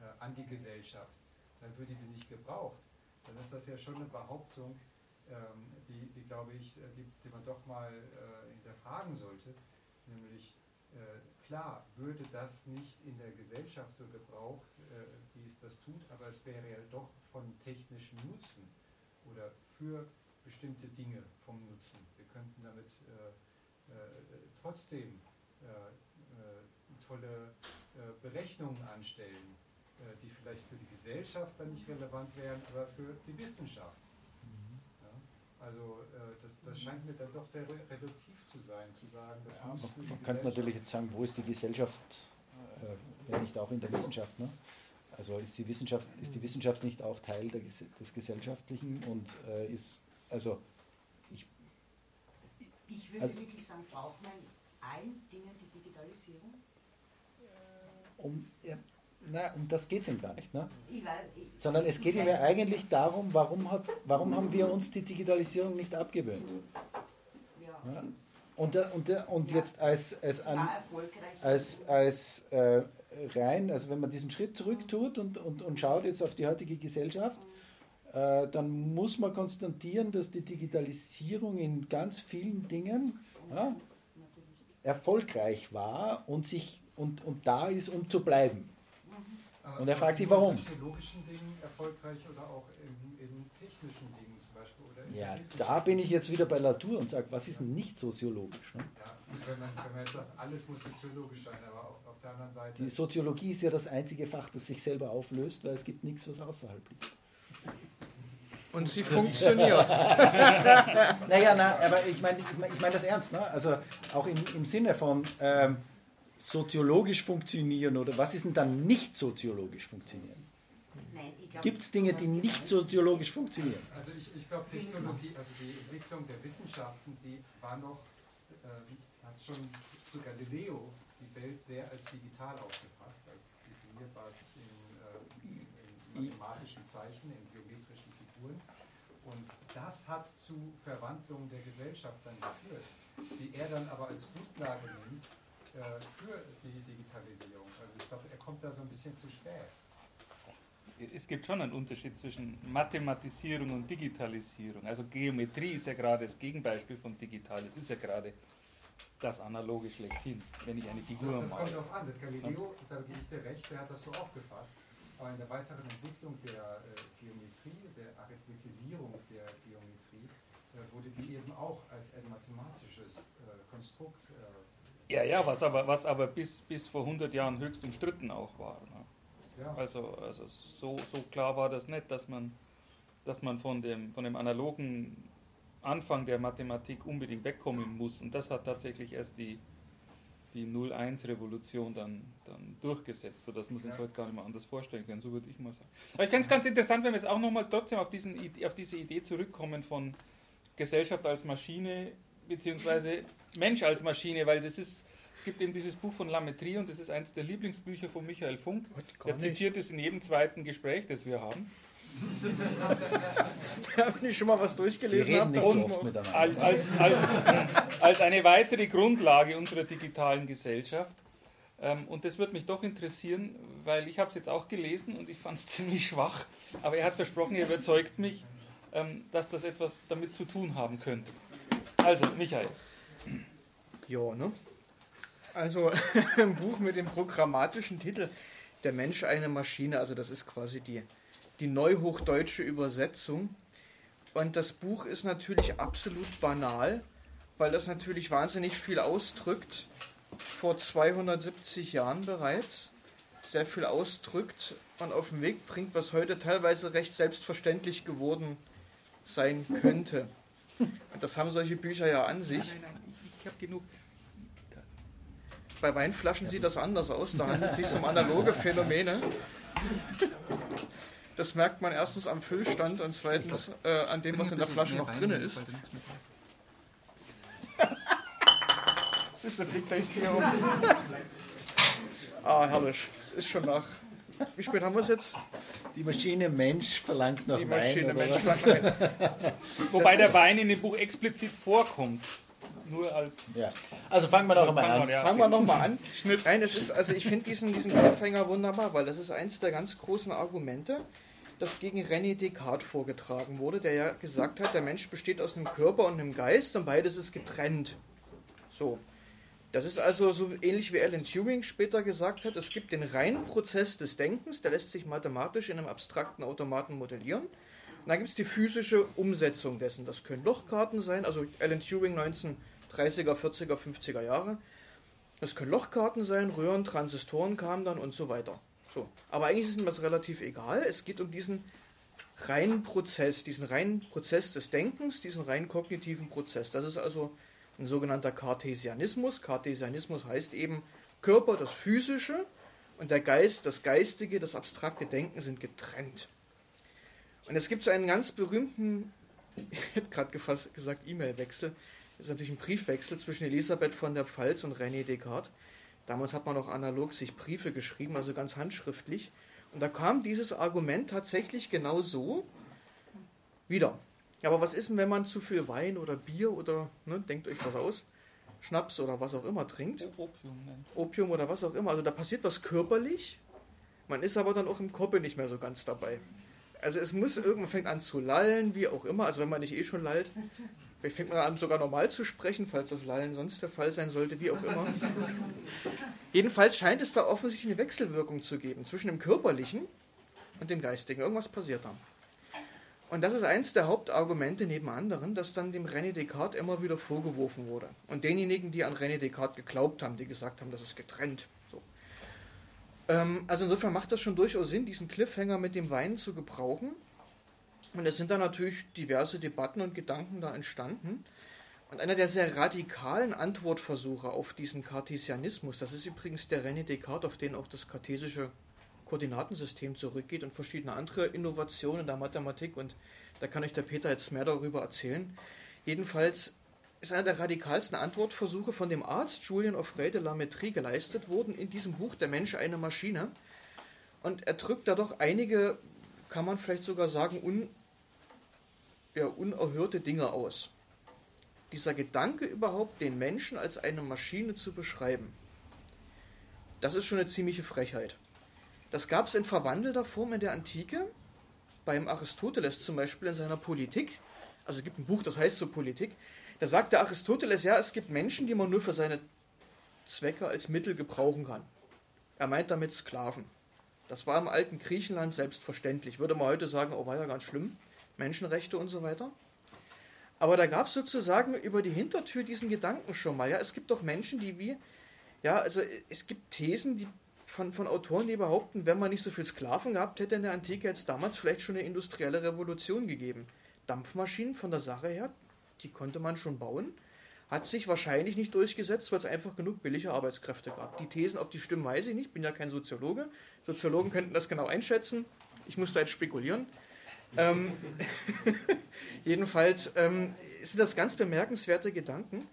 S9: äh, an die Gesellschaft, dann würde sie nicht gebraucht. Dann ist das ja schon eine Behauptung, die, die glaube ich, äh, die, die man doch mal äh, hinterfragen sollte, nämlich äh, klar würde das nicht in der Gesellschaft so gebraucht, äh, wie es das tut, aber es wäre ja doch von technischem Nutzen oder für bestimmte Dinge vom Nutzen. Wir könnten damit äh, äh, trotzdem tolle Berechnungen anstellen, die vielleicht für die Gesellschaft dann nicht relevant wären, aber für die Wissenschaft. Also äh, das, das scheint mir dann doch sehr re reduktiv zu sein, zu sagen, das
S2: Ja, man, man könnte natürlich jetzt sagen, wo ist die Gesellschaft, äh, wenn nicht auch in der Wissenschaft? Ne? Also ist die Wissenschaft, ist die Wissenschaft nicht auch Teil der, des Gesellschaftlichen und äh, ist, also ich,
S6: Ich würde
S2: Also-
S6: wirklich sagen, braucht man allen Dingen die Digitalisierung?
S2: um, ja, na, um das geht es ihm gar nicht. Ne?
S6: Ich weiß, ich,
S2: Sondern es geht ihm ja eigentlich darum, warum, hat, warum haben wir uns die Digitalisierung nicht abgewöhnt?
S6: Ja,
S2: Ja? Und, und, und jetzt als, als, an, als, als äh, rein, also wenn man diesen Schritt zurück tut und, und, und schaut jetzt auf die heutige Gesellschaft, äh, dann muss man konstatieren, dass die Digitalisierung in ganz vielen Dingen ja, erfolgreich war und, sich, und, und da ist, um zu bleiben. Und er fragt sich,
S9: nur in
S2: warum?
S9: technologischen Dingen erfolgreich oder auch in, in technischen Dingen zum Beispiel?
S2: Ja, da bin ich jetzt wieder bei Latour und sage, was ist denn nicht soziologisch? Ne?
S9: Ja, und wenn man, wenn man jetzt sagt, alles muss soziologisch sein, aber auf, auf der anderen Seite.
S2: Die Soziologie ist ja das einzige Fach, das sich selber auflöst, weil es gibt nichts, was außerhalb liegt.
S5: Und sie funktioniert.
S2: Naja, na, aber ich meine ich mein, ich mein das ernst. Ne? Also auch im, im Sinne von ähm, soziologisch funktionieren oder was ist denn dann nicht soziologisch funktionieren? Gibt es Dinge, die nicht soziologisch funktionieren?
S9: Also ich, ich glaube, Technologie, also die Entwicklung der Wissenschaften, die war noch, ähm, hat schon zu Galileo die Welt sehr als digital aufgefasst, als definierbar in, äh, in mathematischen Zeichen, in geometrischen Figuren. Und das hat zu Verwandlungen der Gesellschaft dann geführt, die er dann aber als Grundlage nimmt äh, für die Digitalisierung. Also ich glaube, er kommt da so ein bisschen zu spät.
S1: es gibt schon einen Unterschied zwischen Mathematisierung und Digitalisierung. Also Geometrie ist ja gerade das Gegenbeispiel von digital. Es ist ja gerade das Analoge schlechthin, wenn ich eine Figur
S9: Das
S1: male.
S9: kommt darauf an. Das Galileo, da gebe ich dir recht, der hat das so aufgefasst. Aber in der weiteren Entwicklung der äh, Geometrie, der Arithmetisierung der Geometrie, äh, wurde die eben auch als ein mathematisches äh, Konstrukt. Äh,
S1: Ja, ja, was aber, was aber bis, bis vor 100 Jahren höchst umstritten auch war. Ne?
S9: ja.
S1: Also, also so, so klar war das nicht, dass man, dass man von, dem, von dem analogen Anfang der Mathematik unbedingt wegkommen muss. Und das hat tatsächlich erst die, die 0-1-Revolution dann, dann durchgesetzt, sodass wir uns
S9: Ja.
S1: heute gar nicht mehr anders vorstellen können. So würde ich mal sagen. Aber ich fände es ganz interessant, wenn wir jetzt auch nochmal trotzdem auf, diesen, auf diese Idee zurückkommen von Gesellschaft als Maschine beziehungsweise Mensch als Maschine, weil das ist, es gibt eben dieses Buch von Lametrie und das ist eines der Lieblingsbücher von Michael Funk. Der zitiert es in jedem zweiten Gespräch, das wir haben.
S5: Wenn ich schon mal was durchgelesen
S2: reden
S5: habe,
S2: nicht
S5: dann
S2: so.
S1: Als, als, als, als eine weitere Grundlage unserer digitalen Gesellschaft. Ähm, und das würde mich doch interessieren, weil ich habe es jetzt auch gelesen und ich fand es ziemlich schwach. Aber er hat versprochen, er überzeugt mich, ähm, dass das etwas damit zu tun haben könnte. Also, Michael.
S5: Ja, ne? Also ein Buch mit dem programmatischen Titel Der Mensch eine Maschine, also das ist quasi die, die neuhochdeutsche Übersetzung. Und das Buch ist natürlich absolut banal, weil das natürlich wahnsinnig viel ausdrückt, vor 270 Jahren bereits, sehr viel ausdrückt und auf den Weg bringt, was heute teilweise recht selbstverständlich geworden sein könnte. Das haben solche Bücher ja an sich.
S1: Nein, nein, nein, ich, ich habe genug.
S5: Bei Weinflaschen sieht das anders aus. Da handelt es sich um analoge Phänomene. Das merkt man erstens am Füllstand und zweitens äh, an dem, was in der Flasche noch drin ist. Das fliegt gleich hier um. Ah, herrlich. Es ist schon nach. Wie spät haben wir es jetzt?
S2: Die Maschine Mensch verlangt nach
S5: Die
S2: Wein.
S5: Maschine
S2: oder
S5: Mensch
S2: was?
S5: flankt ein.
S1: Wobei der Wein in dem Buch explizit vorkommt. Nur als.
S2: Ja. Also fangen wir doch einmal an.
S1: Ja,
S5: Fangen wir nochmal an.
S1: Schnitt.
S5: Nein, es ist, also ich finde diesen, diesen Cliffhanger wunderbar, weil das ist eins der ganz großen Argumente, das gegen René Descartes vorgetragen wurde, der ja gesagt hat, der Mensch besteht aus einem Körper und einem Geist und beides ist getrennt. So. Das ist also so ähnlich wie Alan Turing später gesagt hat, es gibt den reinen Prozess des Denkens, der lässt sich mathematisch in einem abstrakten Automaten modellieren. Und dann gibt es die physische Umsetzung dessen. Das können Lochkarten sein, also Alan Turing 1930er, 40er, 50er Jahre. Das können Lochkarten sein, Röhren, Transistoren kamen dann und so weiter. So. Aber eigentlich ist ihm das relativ egal. Es geht um diesen reinen Prozess, diesen reinen Prozess des Denkens, diesen rein kognitiven Prozess. Das ist also ein sogenannter Cartesianismus. Cartesianismus heißt eben Körper, das Physische und der Geist, das Geistige, das abstrakte Denken sind getrennt. Und es gibt so einen ganz berühmten, ich hätte gerade gesagt, E-Mail-Wechsel. Das ist natürlich ein Briefwechsel zwischen Elisabeth von der Pfalz und René Descartes. Damals hat man noch analog sich Briefe geschrieben, also ganz handschriftlich. Und da kam dieses Argument tatsächlich genau so wieder. Aber was ist denn, wenn man zu viel Wein oder Bier oder, ne, denkt euch was aus, Schnaps oder was auch immer trinkt,
S1: Opium nennen.
S5: Opium oder was auch immer, also da passiert was körperlich, man ist aber dann auch im Kopf nicht mehr so ganz dabei. Also es muss irgendwann fängt an zu lallen, wie auch immer, also wenn man nicht eh schon lallt, vielleicht fängt man an sogar normal zu sprechen, falls das Lallen sonst der Fall sein sollte, wie auch immer. Jedenfalls scheint es da offensichtlich eine Wechselwirkung zu geben zwischen dem körperlichen und dem geistigen. Irgendwas passiert da. Und das ist eins der Hauptargumente neben anderen, das dann dem René Descartes immer wieder vorgeworfen wurde. Und denjenigen, die an René Descartes geglaubt haben, die gesagt haben, das ist getrennt. So. Ähm, also insofern macht das schon durchaus Sinn, diesen Cliffhanger mit dem Wein zu gebrauchen. Und es sind da natürlich diverse Debatten und Gedanken da entstanden. Und einer der sehr radikalen Antwortversuche auf diesen Cartesianismus, das ist übrigens der René Descartes, auf den auch das kartesische Koordinatensystem zurückgeht und verschiedene andere Innovationen der Mathematik und da kann euch der Peter jetzt mehr darüber erzählen. Jedenfalls ist einer der radikalsten Antwortversuche von dem Arzt Julien Offray de la Métrie geleistet worden in diesem Buch Der Mensch eine Maschine. Und er drückt da doch einige, kann man vielleicht sogar sagen, un, ja, unerhörte Dinge aus. Dieser Gedanke überhaupt, den Menschen als eine Maschine zu beschreiben, das ist schon eine ziemliche Frechheit. Das gab es in verwandelter Form in der Antike, beim Aristoteles zum Beispiel in seiner Politik. Also es gibt ein Buch, das heißt so Politik. Da sagt der Aristoteles, ja, es gibt Menschen, die man nur für seine Zwecke als Mittel gebrauchen kann. Er meint damit Sklaven. Das war im alten Griechenland selbstverständlich. Würde man heute sagen, oh, war ja ganz schlimm. Menschenrechte und so weiter. Aber da gab es sozusagen über die Hintertür diesen Gedanken schon mal. Ja, es gibt doch Menschen, die wie, ja, also es gibt Thesen, die von, von Autoren, die behaupten, wenn man nicht so viel Sklaven gehabt hätte in der Antike, hätte es damals vielleicht schon eine industrielle Revolution gegeben. Dampfmaschinen von der Sache her, die konnte man schon bauen, hat sich wahrscheinlich nicht durchgesetzt, weil es einfach genug billige Arbeitskräfte gab. Die Thesen, ob die stimmen, weiß ich nicht, bin ja kein Soziologe. Soziologen könnten das genau einschätzen. Ich muss da jetzt spekulieren. Ähm, jedenfalls ähm, sind das ganz bemerkenswerte Gedanken.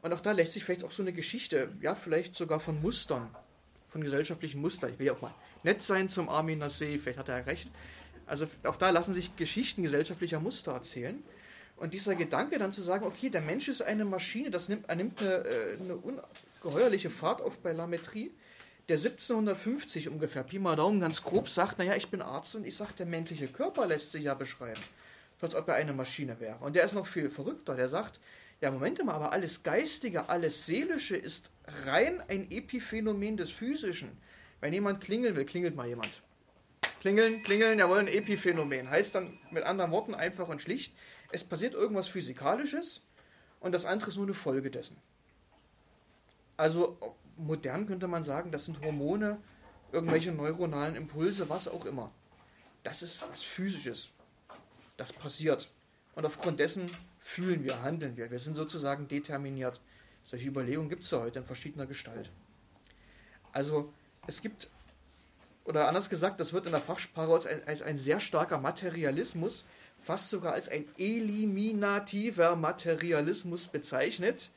S5: Und auch da lässt sich vielleicht auch so eine Geschichte, ja, vielleicht sogar von Mustern von gesellschaftlichen Mustern. Ich will ja auch mal nett sein zum Armin Nassé, vielleicht hat er ja recht. Also auch da lassen sich Geschichten gesellschaftlicher Muster erzählen. Und dieser Gedanke dann zu sagen, okay, der Mensch ist eine Maschine, das nimmt, er nimmt eine, äh, eine ungeheuerliche Fahrt auf bei Lametrie, der 1750 ungefähr, Pi mal Daumen ganz grob sagt, naja, ich bin Arzt und ich sage, der menschliche Körper lässt sich ja beschreiben, als ob er eine Maschine wäre. Und der ist noch viel verrückter, der sagt, ja, Moment mal, aber alles Geistige, alles Seelische ist rein ein Epiphänomen des Physischen. Wenn jemand klingeln will, klingelt mal jemand. Klingeln, klingeln, jawohl, ein Epiphänomen. Heißt dann mit anderen Worten einfach und schlicht, es passiert irgendwas Physikalisches und das andere ist nur eine Folge dessen. Also modern könnte man sagen, das sind Hormone, irgendwelche neuronalen Impulse, was auch immer. Das ist was Physisches. Das passiert. Und aufgrund dessen fühlen wir, handeln wir. Wir sind sozusagen determiniert. Solche Überlegungen gibt es ja heute in verschiedener Gestalt. Also es gibt, oder anders gesagt, das wird in der Fachsprache als ein, als ein sehr starker Materialismus, fast sogar als ein eliminativer Materialismus bezeichnet.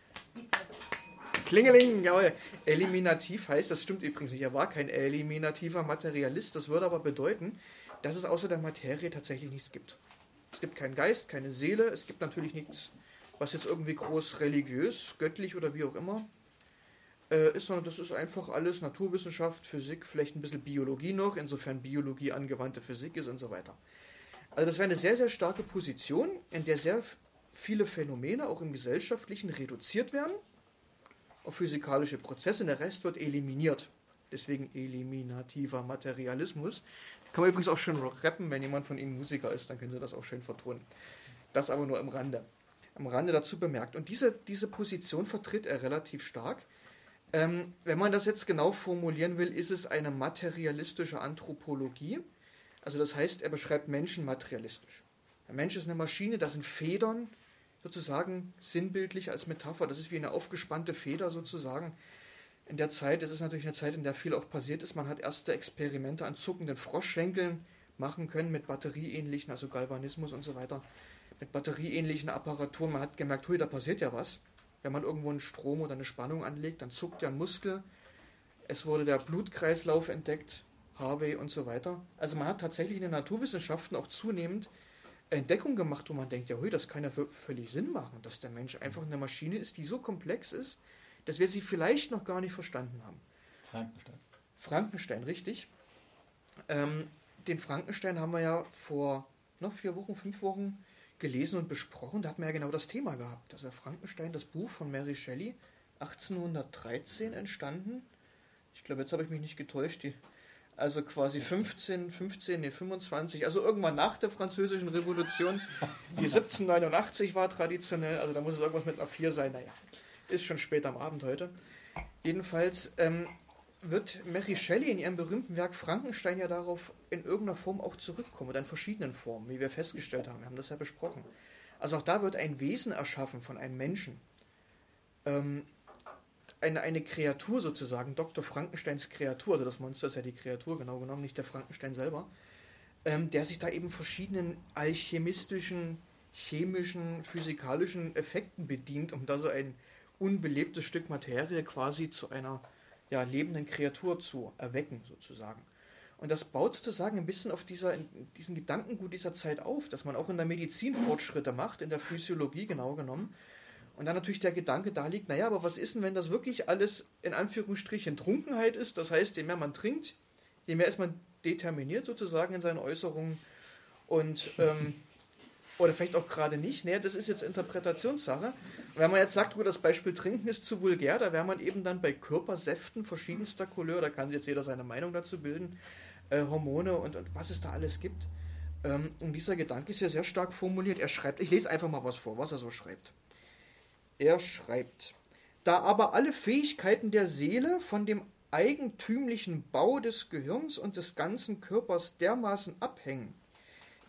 S5: Klingeling, jawohl. Eliminativ heißt, das stimmt übrigens nicht, er war kein eliminativer Materialist, das würde aber bedeuten, dass es außer der Materie tatsächlich nichts gibt. Es gibt keinen Geist, keine Seele, es gibt natürlich nichts, was jetzt irgendwie groß religiös, göttlich oder wie auch immer äh, ist, sondern das ist einfach alles Naturwissenschaft, Physik, vielleicht ein bisschen Biologie noch, insofern Biologie angewandte Physik ist und so weiter. Also das wäre eine sehr, sehr starke Position, in der sehr viele Phänomene auch im Gesellschaftlichen reduziert werden auf physikalische Prozesse, der Rest wird eliminiert. Deswegen eliminativer Materialismus. Kann man übrigens auch schön rappen, wenn jemand von Ihnen Musiker ist, dann können Sie das auch schön vertonen. Das aber nur am Rande. Am Rande dazu bemerkt. Und diese, diese Position vertritt er relativ stark. Ähm, wenn man das jetzt genau formulieren will, ist es eine materialistische Anthropologie. Also das heißt, er beschreibt Menschen materialistisch. Der Mensch ist eine Maschine, das sind Federn, sozusagen sinnbildlich als Metapher. Das ist wie eine aufgespannte Feder sozusagen in der Zeit, es ist natürlich eine Zeit, in der viel auch passiert ist, man hat erste Experimente an zuckenden Froschschenkeln machen können mit batterieähnlichen, also Galvanismus und so weiter, mit batterieähnlichen Apparaturen. Man hat gemerkt, hui, da passiert ja was. Wenn man irgendwo einen Strom oder eine Spannung anlegt, dann zuckt der Muskel. Es wurde der Blutkreislauf entdeckt, Harvey und so weiter. Also man hat tatsächlich in den Naturwissenschaften auch zunehmend Entdeckungen gemacht, wo man denkt, ja, hui, das kann ja völlig Sinn machen, dass der Mensch einfach eine Maschine ist, die so komplex ist, dass wir sie vielleicht noch gar nicht verstanden haben.
S2: Frankenstein.
S5: Frankenstein, richtig. Ähm, den Frankenstein haben wir ja vor noch vier Wochen, fünf Wochen gelesen und besprochen. Da hatten wir ja genau das Thema gehabt. Also Frankenstein, das Buch von Mary Shelley, 1813 entstanden. Ich glaube, jetzt habe ich mich nicht getäuscht. Die, also quasi 15, 15, nee, 25, also irgendwann nach der Französischen Revolution. Die 1789 war traditionell, also da muss es irgendwas mit einer 4 sein. Naja, ist schon spät am Abend heute. Jedenfalls ähm, wird Mary Shelley in ihrem berühmten Werk Frankenstein ja darauf in irgendeiner Form auch zurückkommen, oder in verschiedenen Formen, wie wir festgestellt haben. Wir haben das ja besprochen. Also auch da wird ein Wesen erschaffen von einem Menschen. Ähm, eine, eine Kreatur sozusagen, Dr. Frankensteins Kreatur, also das Monster ist ja die Kreatur, genau genommen, nicht der Frankenstein selber, ähm, der sich da eben verschiedenen alchemistischen, chemischen, physikalischen Effekten bedient, um da so ein unbelebtes Stück Materie quasi zu einer ja, lebenden Kreatur zu erwecken, sozusagen. Und das baut sozusagen ein bisschen auf dieser, diesen Gedankengut dieser Zeit auf, dass man auch in der Medizin Fortschritte macht, in der Physiologie genau genommen. Und dann natürlich der Gedanke da liegt, naja, aber was ist denn, wenn das wirklich alles in Anführungsstrichen Trunkenheit ist? Das heißt, je mehr man trinkt, Je mehr ist man determiniert sozusagen in seinen Äußerungen und ähm, oder vielleicht auch gerade nicht. Nee, das ist jetzt Interpretationssache. Wenn man jetzt sagt, das Beispiel Trinken ist zu vulgär, da wäre man eben dann bei Körpersäften verschiedenster Couleur, da kann jetzt jeder seine Meinung dazu bilden, äh, Hormone und, und was es da alles gibt. Ähm, und dieser Gedanke ist ja sehr stark formuliert. Er schreibt, ich lese einfach mal was vor, was er so schreibt. Er schreibt, da aber alle Fähigkeiten der Seele von dem eigentümlichen Bau des Gehirns und des ganzen Körpers dermaßen abhängen,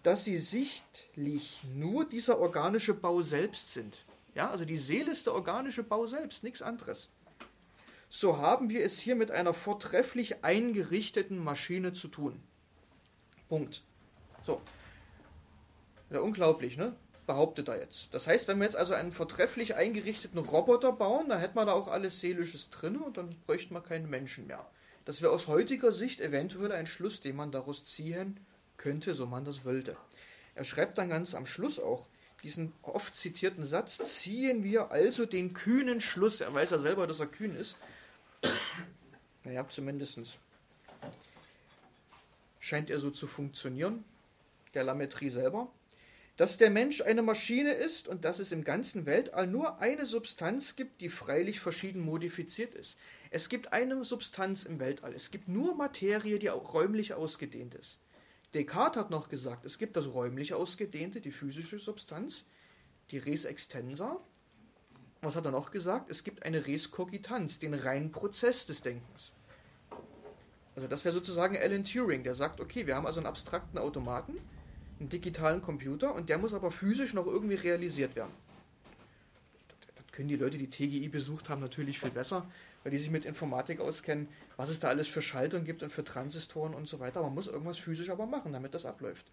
S5: dass sie sichtlich nur dieser organische Bau selbst sind. Ja, also die Seele ist der organische Bau selbst, nichts anderes. So haben wir es hier mit einer vortrefflich eingerichteten Maschine zu tun. Punkt. So. Ja, unglaublich, ne? Behauptet er jetzt. Das heißt, wenn wir jetzt also einen vortrefflich eingerichteten Roboter bauen, dann hätten wir da auch alles Seelisches drin und dann bräuchten wir keinen Menschen mehr. Das wäre aus heutiger Sicht eventuell ein Schluss, den man daraus ziehen könnte, so man das wollte. Er schreibt dann ganz am Schluss auch diesen oft zitierten Satz, ziehen wir also den kühnen Schluss, er weiß ja selber, dass er kühn ist, naja, zumindest scheint er so zu funktionieren, der Lametrie selber, dass der Mensch eine Maschine ist und dass es im ganzen Weltall nur eine Substanz gibt, die freilich verschieden modifiziert ist. Es gibt eine Substanz im Weltall, es gibt nur Materie, die auch räumlich ausgedehnt ist. Descartes hat noch gesagt, es gibt das räumlich ausgedehnte, die physische Substanz, die Res extensa. Was hat er noch gesagt? Es gibt eine Res cogitanz, den reinen Prozess des Denkens. Also das wäre sozusagen Alan Turing, der sagt, okay, wir haben also einen abstrakten Automaten, einen digitalen Computer und der muss aber physisch noch irgendwie realisiert werden. Das können die Leute, die TGI besucht haben, natürlich viel besser weil die sich mit Informatik auskennen, was es da alles für Schaltungen gibt und für Transistoren und so weiter. Man muss irgendwas physisch aber machen, damit das abläuft.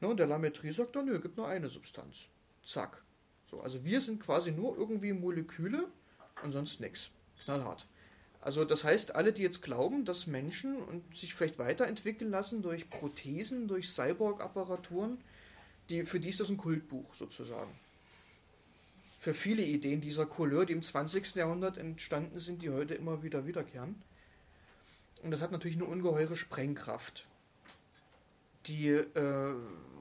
S5: Ne, und der Lametrie sagt dann, nö, gibt nur eine Substanz. Zack. So, also wir sind quasi nur irgendwie Moleküle und sonst nichts. Knallhart. Also das heißt, alle, die jetzt glauben, dass Menschen und sich vielleicht weiterentwickeln lassen durch Prothesen, durch Cyborg-Apparaturen, die, für die ist das ein Kultbuch sozusagen für viele Ideen dieser Couleur, die im 20. Jahrhundert entstanden sind, die heute immer wieder wiederkehren. Und das hat natürlich eine ungeheure Sprengkraft, die äh,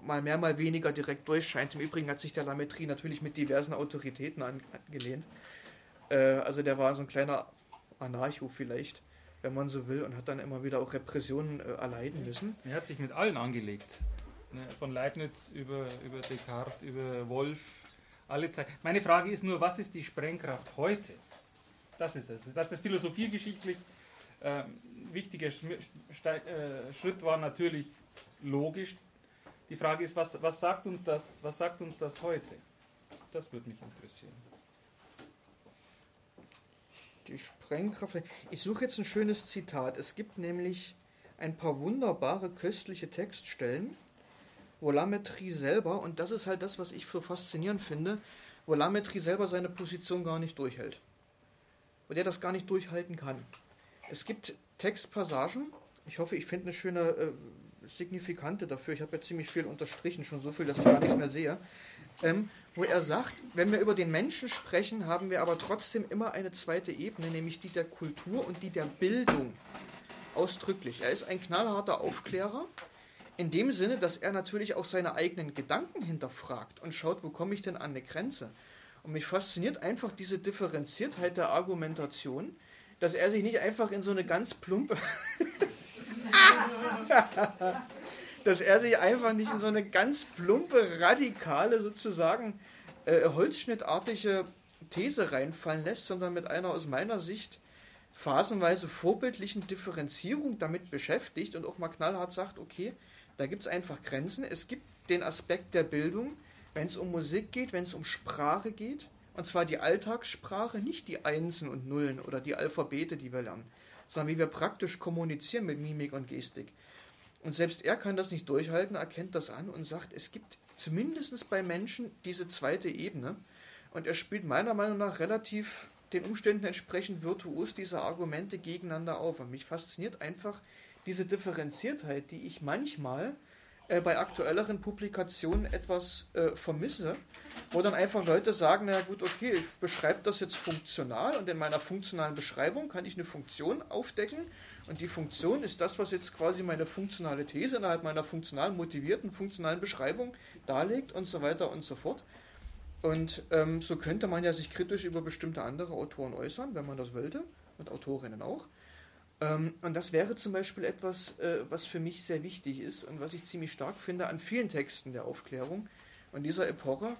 S5: mal mehr, mal weniger direkt durchscheint. Im Übrigen hat sich der Lametrie natürlich mit diversen Autoritäten angelehnt. Äh, also der war so ein kleiner Anarcho vielleicht, wenn man so will, und hat dann immer wieder auch Repressionen äh, erleiden müssen.
S1: Er hat sich mit allen angelegt. Ne? Von Leibniz über, über Descartes, über Wolf, alle Zeit. Meine Frage ist nur, was ist die Sprengkraft heute? Das ist es. Dass das philosophiegeschichtlich äh, wichtiger Schritt war, natürlich logisch. Die Frage ist, was, was, sagt uns das, was sagt uns das heute? Das würde mich interessieren.
S5: Die Sprengkraft. Ich suche jetzt ein schönes Zitat. Es gibt nämlich ein paar wunderbare köstliche Textstellen Volametrie selber, und das ist halt das, was ich so faszinierend finde, Volametrie selber seine Position gar nicht durchhält. Und er das gar nicht durchhalten kann. Es gibt Textpassagen, ich hoffe, ich finde eine schöne äh, Signifikante dafür, ich habe ja ziemlich viel unterstrichen, schon so viel, dass ich gar nichts mehr sehe, ähm, wo er sagt, wenn wir über den Menschen sprechen, haben wir aber trotzdem immer eine zweite Ebene, nämlich die der Kultur und die der Bildung. Ausdrücklich. Er ist ein knallharter Aufklärer, in dem Sinne, dass er natürlich auch seine eigenen Gedanken hinterfragt und schaut, wo komme ich denn an eine Grenze. Und mich fasziniert einfach diese Differenziertheit der Argumentation, dass er sich nicht einfach in so eine ganz plumpe. dass er sich einfach nicht in so eine ganz plumpe, radikale, sozusagen äh, holzschnittartige These reinfallen lässt, sondern mit einer aus meiner Sicht phasenweise vorbildlichen Differenzierung damit beschäftigt und auch mal knallhart sagt, okay, da gibt es einfach Grenzen. Es gibt den Aspekt der Bildung, wenn es um Musik geht, wenn es um Sprache geht. Und zwar die Alltagssprache, nicht die Einsen und Nullen oder die Alphabete, die wir lernen, sondern wie wir praktisch kommunizieren mit Mimik und Gestik. Und selbst er kann das nicht durchhalten, erkennt das an und sagt, es gibt zumindest bei Menschen diese zweite Ebene. Und er spielt meiner Meinung nach relativ den Umständen entsprechend virtuos diese Argumente gegeneinander auf. Und mich fasziniert einfach diese Differenziertheit, die ich manchmal äh, bei aktuelleren Publikationen etwas äh, vermisse, wo dann einfach Leute sagen, na gut, okay, ich beschreibe das jetzt funktional und in meiner funktionalen Beschreibung kann ich eine Funktion aufdecken Und die Funktion ist das, was jetzt quasi meine funktionale These innerhalb meiner funktional motivierten, funktionalen Beschreibung darlegt und so weiter und so fort. Und ähm, so könnte man ja sich kritisch über bestimmte andere Autoren äußern, wenn man das wollte, und Autorinnen auch. Ähm, und das wäre zum Beispiel etwas, äh, was für mich sehr wichtig ist und was ich ziemlich stark finde an vielen Texten der Aufklärung und dieser Epoche.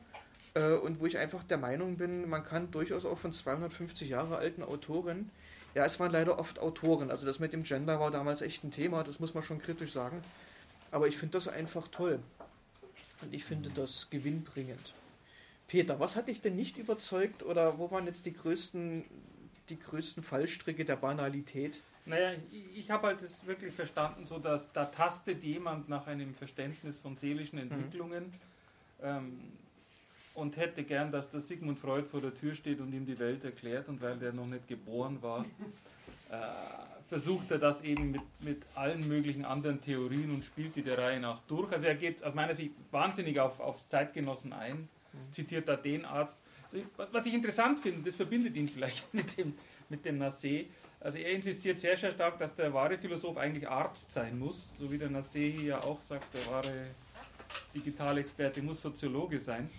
S5: Äh, und wo ich einfach der Meinung bin, man kann durchaus auch von 250 Jahre alten Autoren, ja, es waren leider oft Autoren, also das mit dem Gender war damals echt ein Thema, das muss man schon kritisch sagen. Aber ich finde das einfach toll. Und ich finde das gewinnbringend. Peter, was hat dich denn nicht überzeugt oder wo waren jetzt die größten, die größten Fallstricke der Banalität?
S1: Naja, ich, ich habe halt das wirklich verstanden, so dass da tastet jemand nach einem Verständnis von seelischen Entwicklungen ähm, und hätte gern, dass der Sigmund Freud vor der Tür steht und ihm die Welt erklärt und weil der noch nicht geboren war, äh, versucht er das eben mit, mit allen möglichen anderen Theorien und spielt die der Reihe nach durch. Also er geht aus meiner Sicht wahnsinnig auf, auf Zeitgenossen ein, zitiert da den Arzt. Also Was ich interessant finde, das verbindet ihn vielleicht mit dem, mit dem Nassé. Also er insistiert sehr, sehr stark, dass der wahre Philosoph eigentlich Arzt sein muss, so wie der Nassé hier ja auch sagt, der wahre Digitalexperte muss Soziologe sein.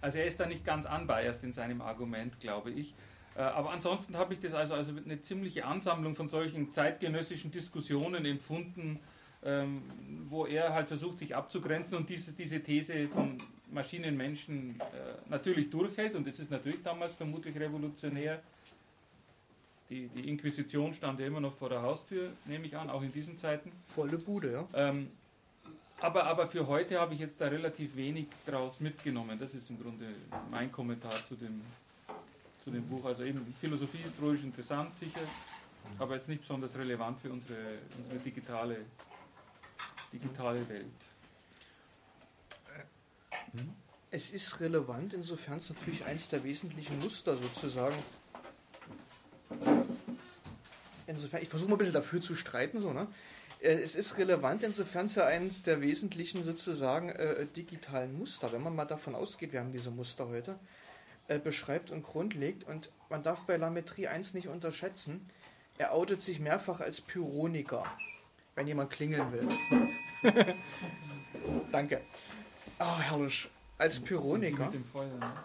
S1: Also er ist da nicht ganz unbiased in seinem Argument, glaube ich. Äh, Aber ansonsten habe ich das also, also eine ziemliche Ansammlung von solchen zeitgenössischen Diskussionen empfunden, ähm, wo er halt versucht, sich abzugrenzen und diese, diese These von Maschinen-Menschen äh, natürlich durchhält. Und das ist natürlich damals vermutlich revolutionär. Die, die Inquisition stand ja immer noch vor der Haustür, nehme ich an, auch in diesen Zeiten.
S5: Volle Bude, ja.
S1: Ähm, aber, aber für heute habe ich jetzt da relativ wenig draus mitgenommen. Das ist im Grunde mein Kommentar zu dem, zu dem Buch. Also eben, Philosophie ist historisch interessant, sicher, aber jetzt nicht besonders relevant für unsere, unsere digitale, digitale Welt.
S5: Es ist relevant, insofern es natürlich eins der wesentlichen Muster sozusagen. Insofern, ich versuche mal ein bisschen dafür zu streiten, so, ne? Äh, Es ist relevant, insofern es ja eines der wesentlichen sozusagen äh, digitalen Muster, wenn man mal davon ausgeht, wir haben diese Muster heute, äh, beschreibt und grundlegt. Und man darf bei Lametrie eins nicht unterschätzen, er outet sich mehrfach als Pyroniker, wenn jemand klingeln will. Danke. Ah, herrlich. Als Pyroniker.
S1: Ne?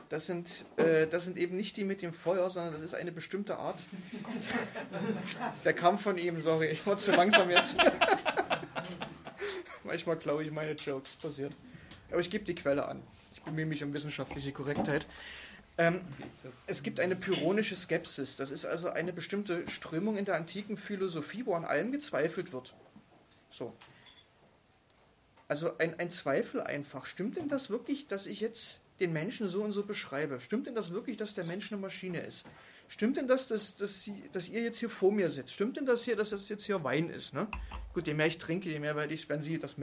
S5: Das sind, äh, das sind eben nicht die mit dem Feuer, sondern das ist eine bestimmte Art. Der kam von ihm, sorry, ich war zu langsam jetzt. Manchmal glaube ich meine Jokes, passiert. Aber ich gebe die Quelle an. Ich bemühe mich um wissenschaftliche Korrektheit. Ähm, es gibt eine pyrrhonische Skepsis. Das ist also eine bestimmte Strömung in der antiken Philosophie, wo an allem gezweifelt wird. So. Also ein, ein Zweifel einfach. Stimmt denn das wirklich, dass ich jetzt den Menschen so und so beschreibe? Stimmt denn das wirklich, dass der Mensch eine Maschine ist? Stimmt denn das, dass, dass, Sie, dass ihr jetzt hier vor mir sitzt? Stimmt denn das hier, dass das jetzt hier Wein ist? Ne? Gut, je mehr ich trinke, je mehr werde ich, wenn Sie das merken,